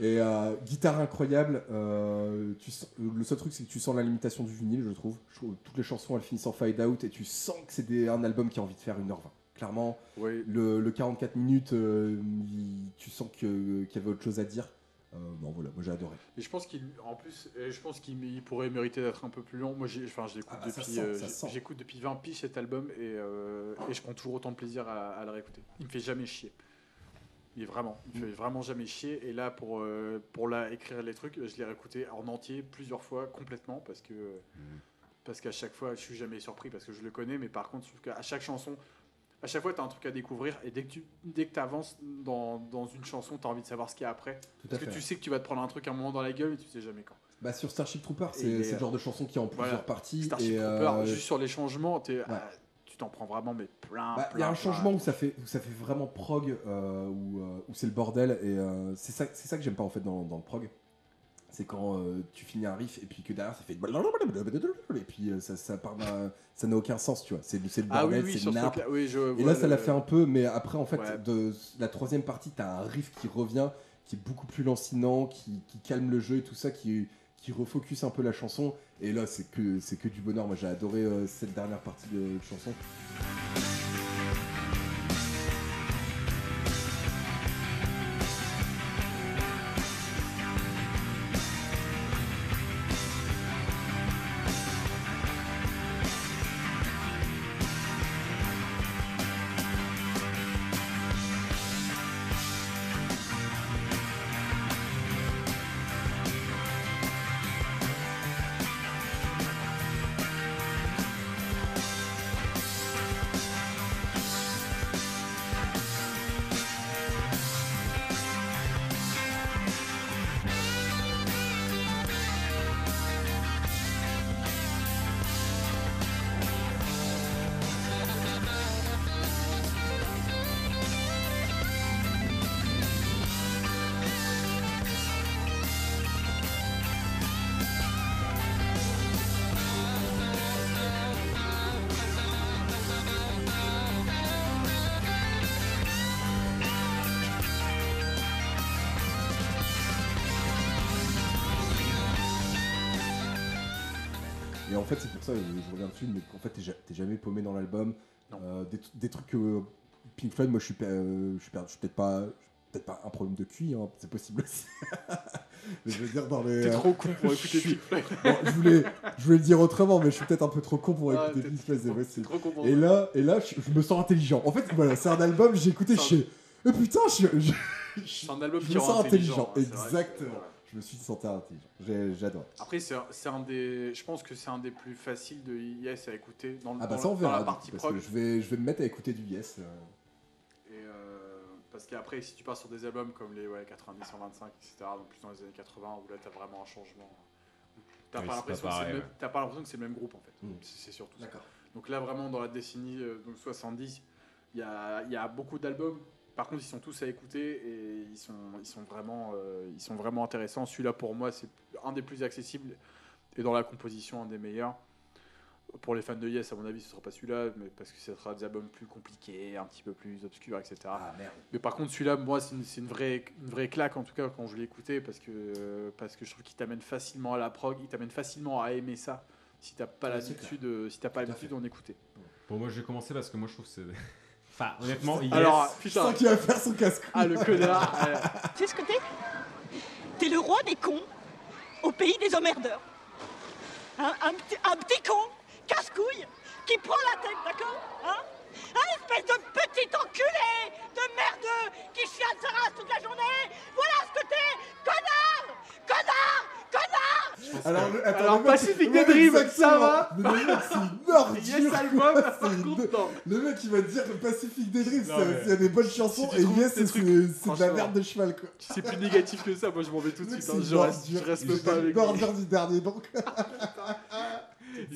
Et euh, guitare incroyable. euh, tu sens- le seul truc, c'est que tu sens la limitation du vinyle, je trouve. Je trouve que toutes les chansons, elles finissent en fade out et tu sens que c'est des- un album qui a envie de faire 1h20. Clairement, Oui. le, le 44 minutes, euh, il- tu sens que- qu'il y avait autre chose à dire. Euh, bon, voilà, moi j'ai adoré. Et je pense qu'il, en plus, je pense qu'il il pourrait mériter d'être un peu plus long. Moi, enfin, Ah bah, depuis, euh, j'ai- sent. j'écoute depuis 20 piges cet album et, euh, et je prends toujours autant de plaisir à, à le réécouter. Il me fait jamais chier. Il est vraiment, il me fait vraiment jamais chier. Et là, pour euh, pour la écrire les trucs, je l'ai réécouté en entier plusieurs fois complètement parce que parce qu'à chaque fois, je suis jamais surpris parce que je le connais. Mais par contre, je trouve qu'à chaque chanson, à chaque fois, tu as un truc à découvrir et dès que tu dès que avances dans, dans une chanson, tu as envie de savoir ce qu'il y a après. Tout Parce que fait. tu sais que tu vas te prendre un truc à un moment dans la gueule et tu sais jamais quand. Bah, sur Starship Trooper, c'est le genre de chanson qui est en plusieurs Voilà. parties. Starship et, Trooper, euh, juste sur les changements, ah, tu t'en prends vraiment mais plein. Bah, Il y a un plein. changement où ça fait, où ça fait vraiment prog, euh, où, euh, où c'est le bordel, et c'est ça, c'est ça que j'aime pas en fait dans, dans le prog. C'est quand euh, tu finis un riff et puis que derrière ça fait et puis euh, ça, ça part d'un- ça n'a aucun sens, tu vois. C'est c'est le Ah oui, bordel, oui, c'est sur le ce nappe. truc-là, oui, je Et vois là ça l'a fait un peu, mais après en fait Ouais. de la troisième partie t'as un riff qui revient, qui est beaucoup plus lancinant, qui, qui calme le jeu et tout ça, qui qui refocus un peu la chanson. Et là c'est que c'est que du bonheur. Moi j'ai adoré euh, cette dernière partie de chanson. Et en fait, c'est pour ça, je, je reviens dessus, mais qu'en fait, t'es ja- t'es jamais paumé dans l'album. Euh, des, des trucs que Pink Floyd, moi, je suis, euh, je suis, per- je suis peut-être pas, peut-être pas un problème de QI, hein, c'est possible aussi. mais je veux dire, dans les. T'es trop con pour écouter Pink Floyd. Bon, je voulais, je voulais le dire autrement, mais je suis peut-être un peu trop con pour Ah, écouter Pink Floyd, c'est trop- possible. trop con pour Et là, et là, je, je me sens intelligent. En fait, voilà, c'est un album, j'ai écouté, je suis. Eh putain, je, je, C'est un album je qui me sens intelligent. intelligent, hein, Exactement. Je me suis senti intelligent. J'adore. Après, c'est un des. Je pense que c'est un des plus faciles de Yes à écouter dans, le- Ah bah dans ça on dans verra. la coup, partie parce prog. que je vais, je vais me mettre à écouter du Yes. euh. Et euh, parce qu'après, si tu pars sur des albums comme les ouais, 90, 125, etc., donc plus dans les années 80, où là, t'as vraiment un changement. T'as Oui, pas l'impression que c'est le même- ouais. t'as pas l'impression que c'est le même groupe en fait. Mm. C'est surtout ça. D'accord. Donc là, vraiment, dans la décennie euh, donc 70, il y a, il y a beaucoup d'albums. Par contre, ils sont tous à écouter et ils sont, ils sont, vraiment, euh, ils sont vraiment intéressants. Celui-là, pour moi, c'est un des plus accessibles et dans la composition, un des meilleurs. Pour les fans de Yes, à mon avis, ce sera pas celui-là, mais parce que ce sera des albums plus compliqués, un petit peu plus obscurs, etc. Ah merde. Mais par contre, celui-là, moi, c'est une, vraie, une vraie claque, en tout cas, quand je l'ai écouté, parce que, euh, parce que je trouve qu'il t'amène facilement à la prog, il t'amène facilement à aimer ça, si t'as pas l'habitude euh, si t'as pas l'habitude d'en écouter. Bon, moi, je vais commencer parce que moi, je trouve que c'est. Enfin, honnêtement, Yes. Alors, Je putain, sens qu'il va faire son casque. ah, le connard euh, Tu sais ce que t'es? T'es le roi des cons au pays des emmerdeurs. Un, petit, un petit con, casse-couille, qui prend la tête, d'accord? Hein? Un espèce de petit enculé de merdeux qui chiale sa race toute la journée Voilà ce que t'es Connard Connard Connard Alors, le- attends, Alors, mec- Pacific ouais, Dream, ça va Mais le mec, c'est une ordure. Yes Album, contre, non. Le mec, il va te dire que Pacific Dream, il y a des bonnes chansons, Si et Yes, ces c'est de la merde de cheval, quoi. C'est plus négatif que ça, moi je m'en vais tout de mec, suite. hein. Je, reste, je reste pas avec lui. l'ordure du dernier, donc.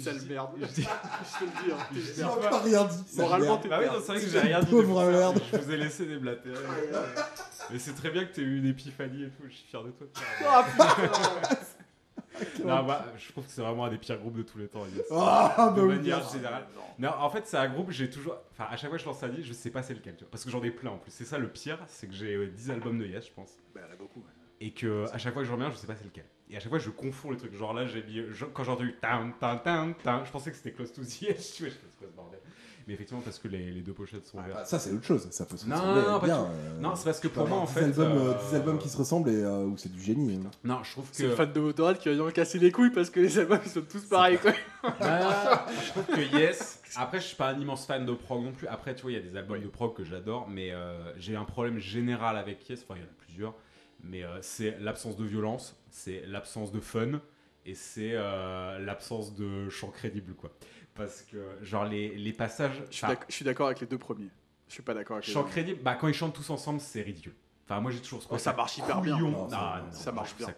Sale merde. Je dis- Je te le dis, hein, t'es merde. encore rien dit. Moralement, t'es Bah oui, non, c'est vrai que j'ai rien dit. Pauvre ça. merde. Je vous ai laissé déblatérer. Mais c'est très bien que tu aies eu une épiphanie et tout. Je suis fier de toi. Ah, putain. Non, bah, je trouve que c'est vraiment un des pires groupes de tous les temps. Yes. Ah, de bah oui, manière générale. Non, en fait, c'est un groupe, j'ai toujours. Enfin, à chaque fois que je lance un disque, je sais pas c'est lequel. Tu vois, parce que j'en ai plein en plus. C'est ça le pire, c'est que j'ai euh, 10 albums de Yes, je pense. Bah, il y en a beaucoup. ouais. Et que à chaque fois que je reviens, je sais pas c'est lequel. Et à chaque fois, je confonds les trucs. Genre là, j'ai mis. je- quand j'ai entendu. Tan, tan, tan, tan, je pensais que c'était Close to the Edge. Tu vois, je fais quoi ce bordel? Mais effectivement, parce que les, les deux pochettes sont Ah, vertes. bah, ça, c'est autre chose. Ça peut se Non, ressembler non, non, pas bien. du euh, Non, c'est parce que pour moi, en fait. 10 albums, euh, euh, 10 albums qui se ressemblent et euh, où c'est du génie. hein. Non, je trouve C'est le que. fan de Motorhead qui va me casser les couilles parce que les albums ils sont tous pareils quoi. Ah, je trouve que Yes. Après, je suis pas un immense fan de prog non plus. Après, tu vois, il y a des albums de prog que j'adore, mais euh, j'ai un problème général avec Yes. Enfin, il y en a plusieurs. Mais euh, c'est l'absence de violence, c'est l'absence de fun, et c'est euh, l'absence de chant crédible, quoi. Parce que, genre, les, les passages. Je suis d'accord avec les deux premiers. Je suis pas d'accord avec les chant crédible, bah, quand ils chantent tous ensemble, c'est ridicule. Enfin, moi j'ai toujours oh, trouvé ouais, ça, marche hyper bien. Non, ça, marche bien. Ça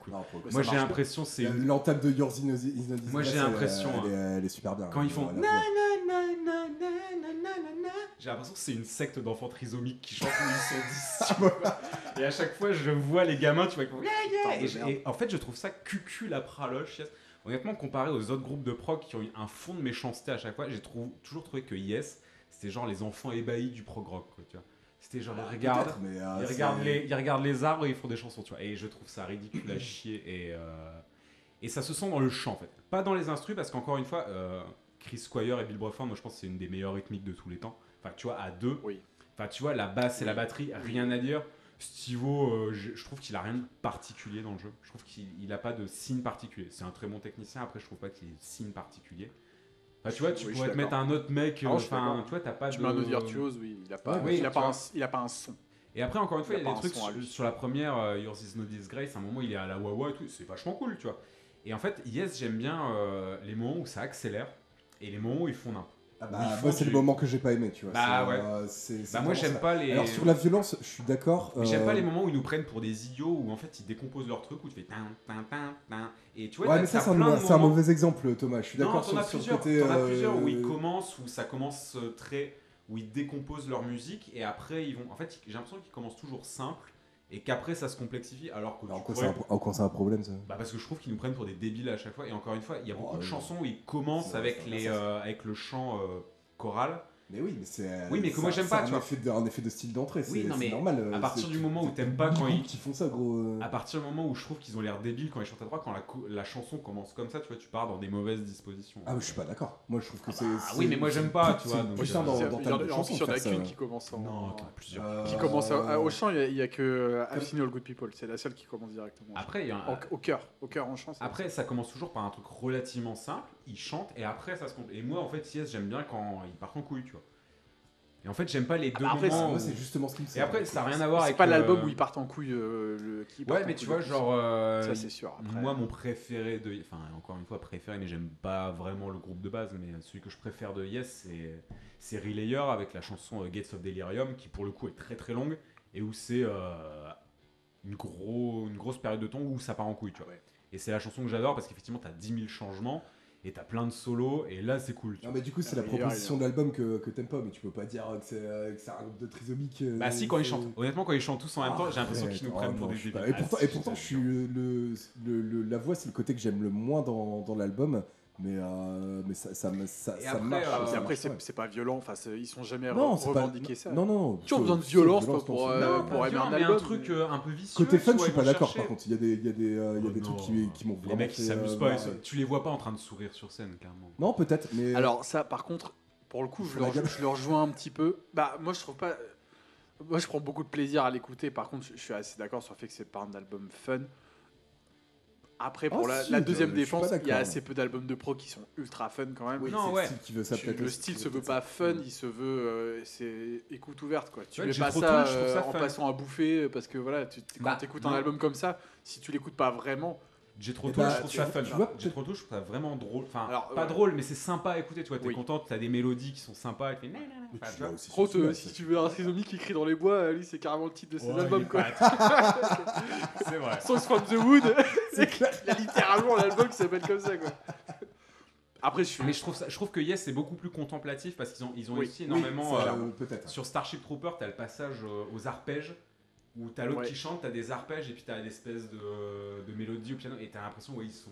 moi j'ai l'impression c'est une... l'entame de Yours in, Moi j'ai euh, l'impression hein. elle, est super bien. Quand ils font j'ai l'impression que c'est une secte d'enfants trisomiques qui chantent où ils sont 10. et à chaque fois je vois les gamins tu vois qui font et, en fait je trouve ça cucu la praloche. Honnêtement comparé aux autres groupes de prog qui ont eu un fond de méchanceté à chaque fois, j'ai toujours trouvé que Yes c'était genre les enfants ébahis du prog rock tu vois. C'était genre, ils regardent, mais, euh, ils, c'est- regardent les, ils regardent les arbres et ils font des chansons, tu vois. Et je trouve ça ridicule à chier. Et, euh, et ça se sent dans le chant, en fait. Pas dans les instrus, parce qu'encore une fois, euh, Chris Squire et Bill Bruford, moi je pense que c'est une des meilleures rythmiques de tous les temps. Enfin, tu vois, à deux. Oui. Enfin, tu vois, la basse et la batterie, rien à dire. Stivo, euh, je, je trouve qu'il a rien de particulier dans le jeu. Je trouve qu'il il a pas de signe particulier. C'est un très bon technicien. Après, je trouve pas qu'il ait de signe particulier. Enfin, tu vois, tu Oui, pourrais te mettre un autre mec. Ah, euh, Enfin, tu vois, t'as pas Tu de. mets un autre virtuose, oui, il a pas, il a tu pas, un, il a pas un son. Et après, encore une fois, Il a y a des trucs sur la première, euh, Yours is no disgrace, à un moment il est à la wawa et tout, c'est vachement cool, tu vois. Et en fait, Yes, j'aime bien euh, les moments où ça accélère et les moments où ils font n'importe Ah bah, moi, c'est du- le moment que j'ai pas aimé, tu vois. Bah ouais. euh, Bah, moi, j'aime pas les. Alors, sur la violence, je suis d'accord. J'aime euh, pas les moments où ils nous prennent pour des idiots, où en fait ils décomposent leur truc, où tu fais tin, tin, tin, tin. Et tu vois, Ouais, mais ça, c'est un, mauvais exemple, Thomas. Je suis Non, d'accord t'en sur, as sur le plusieurs, côté. t'en as euh, plusieurs où ils commencent, où ça commence euh, très. où ils décomposent leur musique et après ils vont. En fait, j'ai l'impression qu'ils commencent toujours simple et qu'après ça se complexifie alors que. Alors, pourrais- en quoi c'est un problème, ça Bah parce que je trouve qu'ils nous prennent pour des débiles à chaque fois. Et encore une fois, il y a beaucoup Oh, de oui. chansons où ils commencent avec, les, euh, avec le chant euh, choral. Mais oui, mais c'est. Oui, mais que moi, un- j'aime pas, un tu vois. Effet de, un effet de style d'entrée, Oui, c'est mais normal. euh, à partir c'est- du moment où t'aimes pas quand ils- qui font ça, gros. euh. À partir du moment où je trouve qu'ils ont l'air débiles quand ils chantent à droite, quand la, chanson commence comme ça, tu vois, tu pars dans des mauvaises dispositions. Ah, mais je suis pas d'accord. Moi, je trouve que c'est. Ah oui, mais moi, j'aime pas, tu vois, plus euh, dans, ta chanson il y en a qu'une qui commence en. Non, plusieurs. Euh, Qui commence au chant, il y a- que euh, I've All Good People, c'est la seule qui commence directement. Après, il y a un- Au- cœur, au cœur en chant. c'est- Après, ça commence toujours par un truc relativement simple. Ils chantent et après, ça se compte. Et moi, en fait, Yes, j'aime bien quand ils partent en couille, tu vois. Et en fait, j'aime pas les deux bah après, moments. Où- c'est justement ce qui me Et après, ça n'a rien à voir c'est avec. pas l'album euh, où ils partent en couille. euh, le, qui part Ouais, mais tu couille vois, genre. euh, Ça, c'est sûr. Après. Moi, mon préféré de. Enfin, encore une fois, préféré, mais j'aime pas vraiment le groupe de base. Mais celui que je préfère de Yes, c'est, c'est Relayer avec la chanson euh, Gates of Delirium, qui pour le coup est très très longue et où c'est euh, une, gros, une grosse période de temps où ça part en couille, tu vois. Ouais. Et c'est la chanson que j'adore parce qu'effectivement, t'as 10 000 changements et t'as plein de solos et là, c'est cool. tu Non, vois. mais du coup, c'est Ah, la il y a- proposition de l'album que, que t'aimes pas, mais tu peux pas dire que c'est euh, que c'est un groupe de trisomiques. euh, Bah, si, quand ils c'est- chantent. Honnêtement, quand ils chantent tous en même temps, j'ai l'impression qu'ils nous Oh, prennent pour non, des débiles. Et Ah, pourtant, si, et pourtant je suis jure. le, le- le- la voix, c'est le côté que j'aime le moins dans, dans l'album, mais, euh, mais ça, ça, me- ça, Et ça après, marche. euh, Et après, pas c'est pas violent. Enfin, ils sont jamais non, re- c'est pas revendiqué ça. Non, non. Tu as besoin de violence, toi, dans pour, euh. Non, pour aimer violent, un album. un truc euh, un peu vicieux. Côté fun, je suis ils pas d'accord. chercher- Par contre, il y a des, il y a des, euh, il y a des trucs non. qui, qui m'ont Les vraiment mecs qui fait, s'amusent euh, pas, ils tu les vois pas en train de sourire sur scène, clairement. Non, peut-être, mais Alors ça, par contre, pour le coup, Ils je le, rejoins un petit peu. Bah, moi, je trouve pas. Moi, je prends beaucoup de plaisir à l'écouter. Par contre, je, je suis assez d'accord sur le fait que c'est pas un album fun. Après, pour Ah, la, si, la je- deuxième je défense, il y a assez peu d'albums de pro qui sont ultra fun quand même. oui, Non, ouais. le style qui veut ça Tu- peut-être. le aussi, style qui se veut pas ça. fun, il se veut, euh, c'est écoute ouverte quoi. Tu Ouais, mets pas ça, euh, ça en fun. passant à bouffer parce que voilà, tu, quand Bah, t'écoutes non. un album comme ça, si tu l'écoutes pas vraiment, J'ai trop Eh tôt, bah, je trouve ça fun. tu vois, J'ai trop tôt, je trouve ça vraiment drôle. Enfin, Alors, pas ouais. drôle, mais c'est sympa à écouter. Tu vois, t'es Oui. content, t'as des mélodies qui sont sympas. Et tu fais, nanana. Mais Enfin, tu tu vois. vois aussi sur Crotte, celui-là, euh, c'est- si tu veux un trisomie qui crie dans les bois, euh, lui c'est carrément le titre de ses albums est quoi. C'est vrai. Songs from the Wood, C'est littéralement un album qui s'appelle comme ça quoi. Après, je suis. Mais je trouve, ça, je trouve que Yes c'est beaucoup plus contemplatif parce qu'ils ont, ils ont Oui. aussi Oui, énormément. euh, euh, sur Starship Trooper, t'as le passage euh, aux arpèges où t'as l'autre Ouais. qui chante, t'as des arpèges et puis t'as des espèces de, de mélodies au piano et t'as l'impression ouais, ils sont.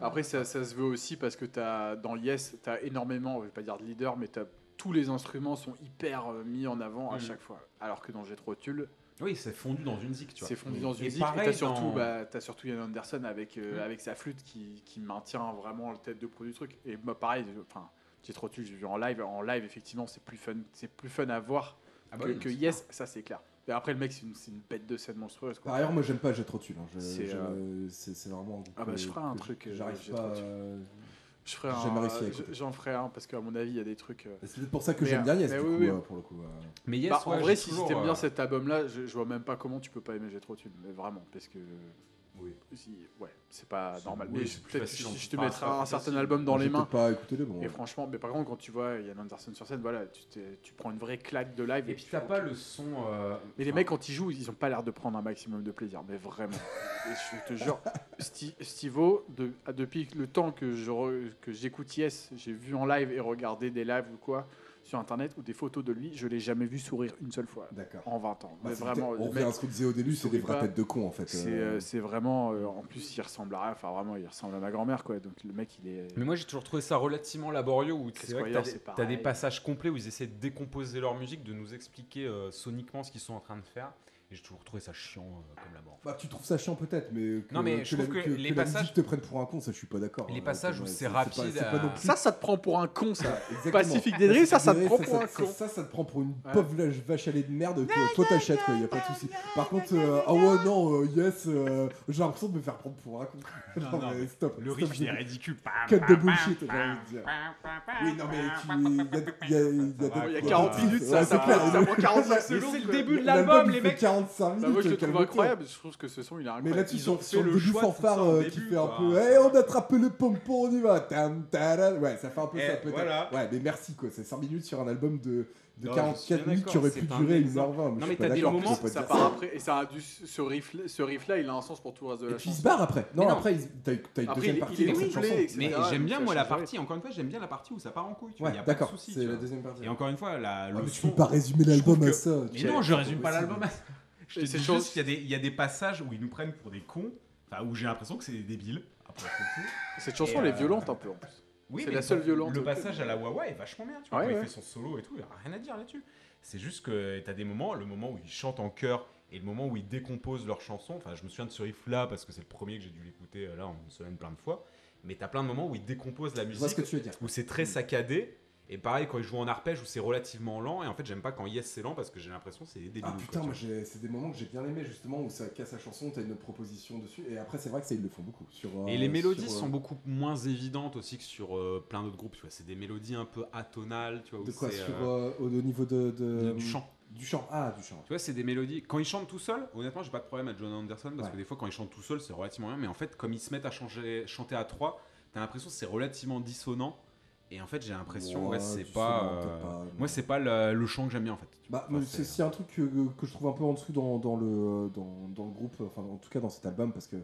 Après, ça, ça se veut aussi parce que as, dans Yes, tu as énormément, je vais pas dire de leader, mais t'as- tous les instruments sont hyper euh, mis en avant à Mm. chaque fois. Alors que dans Jet Tull, Oui, c'est fondu dans une zik, tu vois. c'est fondu Et- dans une et zik. pareil et t'as surtout, dans- bah, t'as surtout Ian Anderson avec, euh, Mm. avec sa flûte qui, qui maintient vraiment le tête de pro du truc. Et moi, pareil, enfin, Jet j'ai vu en live. En live, effectivement, c'est plus fun, c'est plus fun à voir Ah bah que, oui, que c'est Yes. Ça, c'est clair. Et après, le mec, c'est une, c'est une bête de scène monstrueuse. Quoi. Par ailleurs, moi j'aime pas Jet Tull. Hein. Je- C'est, je- euh, C'est c'est vraiment. un groupe Ah bah, je que- ferai un que truc, euh, J'arrive pas. Tull. euh, Je ferai J'ai jamais un, réussi à écouter. j'en ferai un parce qu'à mon avis, il y a des trucs. euh, C'est peut-être pour ça que Mais, j'aime bien Yes, mais du oui, coup, oui. euh, pour le coup. euh. Mais Yes, Bah, en ouais, vrai, j'ai si toujours, t'aimes bien cet album-là, je, je vois même pas comment tu peux pas aimer Jet Tull, mais vraiment, parce que Oui. si- ouais, c'est pas normal. oui, mais c'est plus facile, si je te pas mettrai faire un certain facile. album dans les mains. pas écouté le bon. Et franchement, mais par contre, quand tu vois Yann Anderson sur scène, voilà, tu, tu prends une vraie claque de live. Et puis t'as pas le son. euh, Mais les enfin, mecs, quand ils jouent, ils ont pas l'air de prendre un maximum de plaisir, mais vraiment. Et je te jure, Sti- Stivo, de, depuis le temps que je re- que j'écoute Yes, j'ai vu en live et regardé des lives ou quoi sur internet ou des photos de lui, je l'ai jamais vu sourire une seule fois en 20 ans. Bah, mais vraiment, on revient à ce qu'on disait au début, c'est des vraies têtes de con en fait. c'est euh. euh, c'est vraiment. euh, en plus, il ressemble à rien. Enfin, vraiment, il ressemble à ma grand-mère, quoi. Donc le mec, il est. Mais moi j'ai toujours trouvé ça relativement laborieux où c'est vrai que t'as des, pareil. t'as des passages complets où ils essaient de décomposer leur musique, de nous expliquer euh, soniquement ce qu'ils sont en train de faire. Et j'ai toujours trouvé ça chiant euh, comme la mort. Bah, tu trouves ça chiant peut-être, mais que, Non, mais je la, trouve que les la passages- te prenne pour un con, ça je suis pas d'accord. Les hein, passages que, où ouais, c'est rapide, pas euh, Ça, ça te prend pour un con, ça. Exactement. Pacifique des Drills, ça, ça te prend pour un ça, con. Ça, ça te prend pour une pauvre vache- à lait de merde que toi t'achètes, quoi, y a pas de souci. Par contre, euh, ah ouais, non, euh, yes, euh, j'ai l'impresison de me faire prendre pour un con. Non, non, mais stop. Le riff il est ridicule. Cut de bullshit, j'ai envie de dire. Oui, non, mais tu. Il y a, y a, y a, va, Il y a quoi. 40 minutes, ça, c'est clair. prend, ça prend 45 Mais secondes. c'est le début de L'album, les mecs. 45 Bah, minutes. moi, je le trouve incroyable. Je trouve que ce son, il est incroyable. Mais là, tu sens sur le le début fanfare ça euh, qui fait un quoi. peu. Eh, on attrape le pompon, on y va. Tam. Ouais, ça fait un peu Eh, ça peut-être. voilà. Ouais, mais merci quoi. C'est 5 minutes sur un album de, de Non, je suis 44 minutes qui aurait pu durer exemple. 1h20. Non, mais t'as des moments ça dire part après et ça a dû ce riff ce riff là il a un sens pour tout le reste de la Et puis il se barre après. Non, non. après, t'as une Après, deuxième il- partie il est dans cette chanson. Mais donc j'aime bien ça moi la partie, encore une fois, j'aime bien la partie où ça part en couille. Tu vois, Ouais, y a pas de d'accord, souci. c'est la deuxième partie. Et encore une fois, la, le mais tu peux pas résumer l'album à ça. Mais non, je résume pas l'album. à- Je te Et c'est dis chose- juste qu'il y, a des- il y a des passages où ils nous prennent pour des cons, enfin où j'ai l'impression que c'est des débiles. Après, cette chanson Et, elle est euh, violente un peu en plus Oui, C'est mais la seule le- violente. Le passage à la Wawa est vachement bien, tu vois. Ouais, quand il fait son solo et tout, il n'y a rien à dire là-dessus. C'est juste que t'as des moments, le moment où ils chantent en chœur et le moment où ils décomposent leurs chansons. Enfin, je me souviens de ce riff-là parce que c'est le premier que j'ai dû l'écouter euh, là en une semaine plein de fois. Mais t'as plein de moments où ils décomposent la Je vois ce musique, que tu veux dire. où c'est très saccadé. Et pareil, quand ils jouent en arpège, où c'est relativement lent. Et en fait, j'aime pas quand Yes c'est lent parce que j'ai l'impression que c'est des Ah putain, moi c'est des moments que j'ai bien aimé justement où ça casse la chanson, t'as une proposition dessus et après c'est vrai que ça ils le font beaucoup sur. euh, Et les mélodies sur, euh, sont beaucoup moins évidentes aussi que sur euh, plein d'autres groupes. Tu vois, c'est des mélodies un peu atonales. Tu vois, De quoi sur au, au niveau de, de- du chant. Du chant. Ah du chant. Tu vois, c'est des mélodies. Quand il chante tout seul, honnêtement, j'ai pas de problème avec John Anderson parce Ouais. que des fois, quand il chante tout seul, c'est relativement bien. Mais en fait, comme ils se mettent à changer, chanter à trois, t'as l'impression que c'est relativement dissonant. Et en fait, j'ai l'impression, ouais, Ouais, c'est pas, euh, pas, Moi, c'est pas le, le chant que j'aime bien en fait. Bah, Enfin, c'est un truc que, que je trouve un peu en dessous dans, dans le, dans, dans le groupe, enfin en tout cas dans cet album, parce que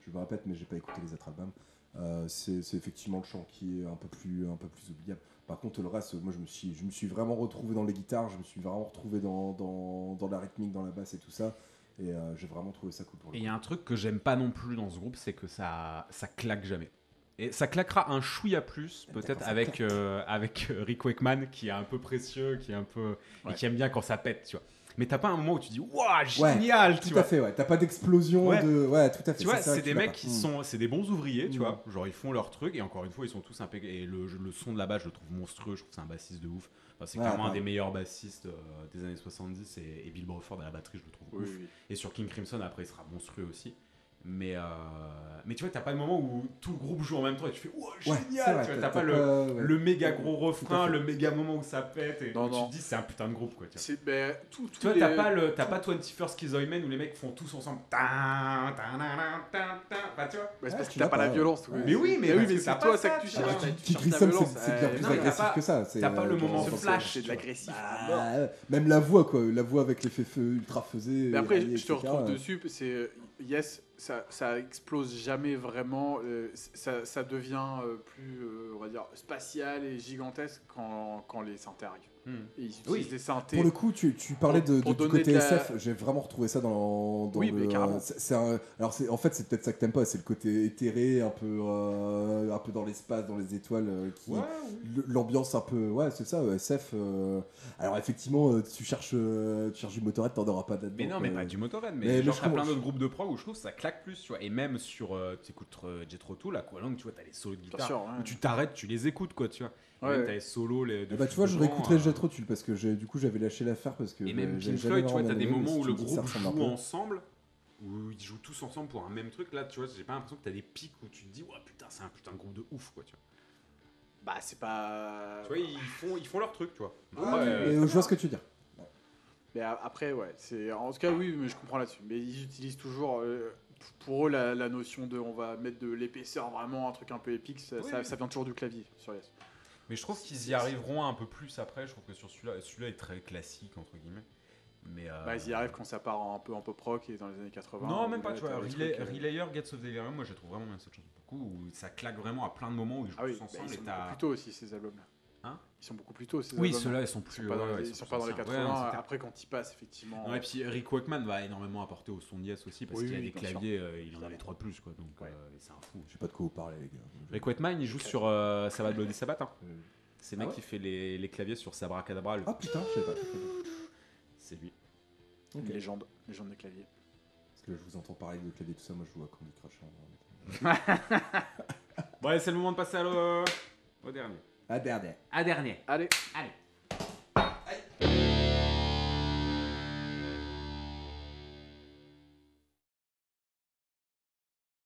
je me répète, mais j'ai pas écouté les autres albums. Euh, c'est c'est effectivement le chant qui est un peu plus, un peu plus oubliable. Par contre, le reste, moi je me suis, je me suis vraiment retrouvé dans les guitares, je me suis vraiment retrouvé dans, dans, dans la rythmique, dans la basse et tout ça. Et euh, j'ai vraiment trouvé ça cool pour le Et il y a un truc que j'aime pas non plus dans ce groupe, c'est que ça, ça claque jamais. Et ça claquera un chouïa plus, peut-être avec, euh, avec euh, Rick Wakeman, qui est un peu précieux, qui est un peu. Ouais. et qui aime bien quand ça pète, tu vois. Mais t'as pas un moment où tu dis, waouh, Ouais, génial, tu Tout vois. à fait, ouais. T'as pas d'explosion Ouais. de. Ouais, tout à fait. Tu vois, c'est des mecs qui sont, c'est des bons ouvriers, tu vois. Genre ils font leur truc et encore une fois ils sont tous impeccables. Et le, le son de la basse, je le trouve monstrueux. Je trouve que c'est un bassiste de ouf. Enfin, c'est clairement un des meilleurs bassistes euh, des années 70 et, et Bill Bruford à la batterie, je le trouve oui, ouf. oui. Et sur King Crimson après il sera monstrueux aussi. Mais, euh, mais tu vois, t'as pas le moment où tout le groupe joue en même temps et tu fais, Ouais, c'est génial. vrai, tu vois, t'as- pas le, ouais. le méga gros Tout refrain, le méga moment où ça pète et Non, où tu non. te dis c'est un putain de groupe quoi. Tu vois. Ben, tout, tous Tu vois, les- t'as pas, le, t'as pas 21st Schizoidman où les mecs font tous ensemble. Bah, tu vois. Ouais, c'est parce que t'as pas la violence. oui. Mais oui, mais oui, parce mais c'est toi ça, que tu cherches. tu Qui cherches la Grissom, violence. c'est bien Euh, plus non, agressif que ça. c'est, t'as pas le euh, moment flash, C'est de l'agressif. Bah, même la voix, quoi. La voix avec l'effet feu ultra faisé. Mais après, je te retrouve dessus. C'est Yes, ça, ça explose jamais vraiment. euh, ça, ça devient euh, plus, euh, on va dire, spatial et gigantesque quand, quand les synthés arrivent. Hmm. Et ils utilisent Oui. des synthés. Pour le coup, tu, tu parlais de, Pour de- du côté de la- SF, j'ai vraiment retrouvé ça dans, dans Oui, le. mais carrément. un- alors, en fait, c'est peut-être ça que t'aimes pas, c'est le côté éthéré, un peu, euh, un peu dans l'espace, dans les étoiles, euh, qui, Ouais, l- l'ambiance un peu. Ouais, c'est ça, euh, SF. euh, alors, effectivement, euh, tu cherches, euh, tu cherches du motorhead, t'en auras pas. Mais non, mais pas du Motorhead, mais, Mais- mais genre je t'as plein d'autres groupes de prog où je trouve que ça claque plus, tu vois. Et même sur, euh, tu écoutes euh, Jethro Tull, Aqualung, tu vois, t'as les solos de guitare. sûr, ouais. où tu t'arrêtes, tu les écoutes, quoi, tu vois. Ouais, ouais. t'as les de Ah bah, tu vois, je réécouterai euh, Jethro Tull parce que j'ai- du coup j'avais lâché l'affaire parce que Et même Pink Floyd, tu vois, t'as des moments où le groupe joue ensemble, où ils jouent tous ensemble pour un même truc. Là, tu vois, j'ai pas l'impression que t'as des pics où tu te dis, ouais, putain, c'est un putain de groupe de ouf, quoi, tu vois. Bah, c'est pas. Tu vois, ils font, ils font leur truc, tu vois. Ouais, euh, euh, je vois ce que tu veux dire. Mais a- après, ouais, c'est en tout cas oui, mais je comprends là-dessus. Mais ils utilisent toujours euh, pour eux la, la notion de on va mettre de l'épaisseur vraiment un truc un peu épique. Ça, Oui, ça, oui. ça vient toujours du clavier sur Yes. Mais je trouve qu'ils y arriveront un peu plus après. Je trouve que sur celui-là, celui-là est très classique, entre guillemets. Mais. euh, Bah, ils y arrivent quand ça part un peu en pop rock et dans les années 80. Non, même pas, tu vois. Relay, trucs, euh, Relayer, Gets of Delirium, moi je trouve vraiment bien cette chanson. Beaucoup, où ça claque vraiment à plein de moments où ils jouent Ah oui, bah, ensemble. ils et sont t'as- beaucoup plus tôt aussi ces albums-là. Hein Ils sont beaucoup plus tôt ces Oui, ceux-là, ils sont Ils plus. sont pas dans ouais, les, ouais, ils sont sont pas dans les anciens. 80. Ouais, après, quand ils passent, effectivement. Non, et puis Rick Wakeman va énormément apporter au son d'Yes aussi parce Oui, qu'il a oui, des bien sûr. claviers, euh, il en avait trois de plus quoi, donc euh, c'est un fou. Je sais pas de quoi vous parlez, les gars. Rick Wakeman il joue sur euh, Sabbath Bloody Sabbath. Hein. Euh, C'est le Ah mec ouais qui fait les, les claviers sur Sabra Cadabra. le- Ah putain, je sais pas. C'est lui. Une légende, légende des claviers. Parce que je vous entends parler de clavier tout ça, moi je joue à Candy Crush. hein. Bon, allez, c'est le moment de passer au dernier. Ah, dernier. À dernier. Allez. Allez.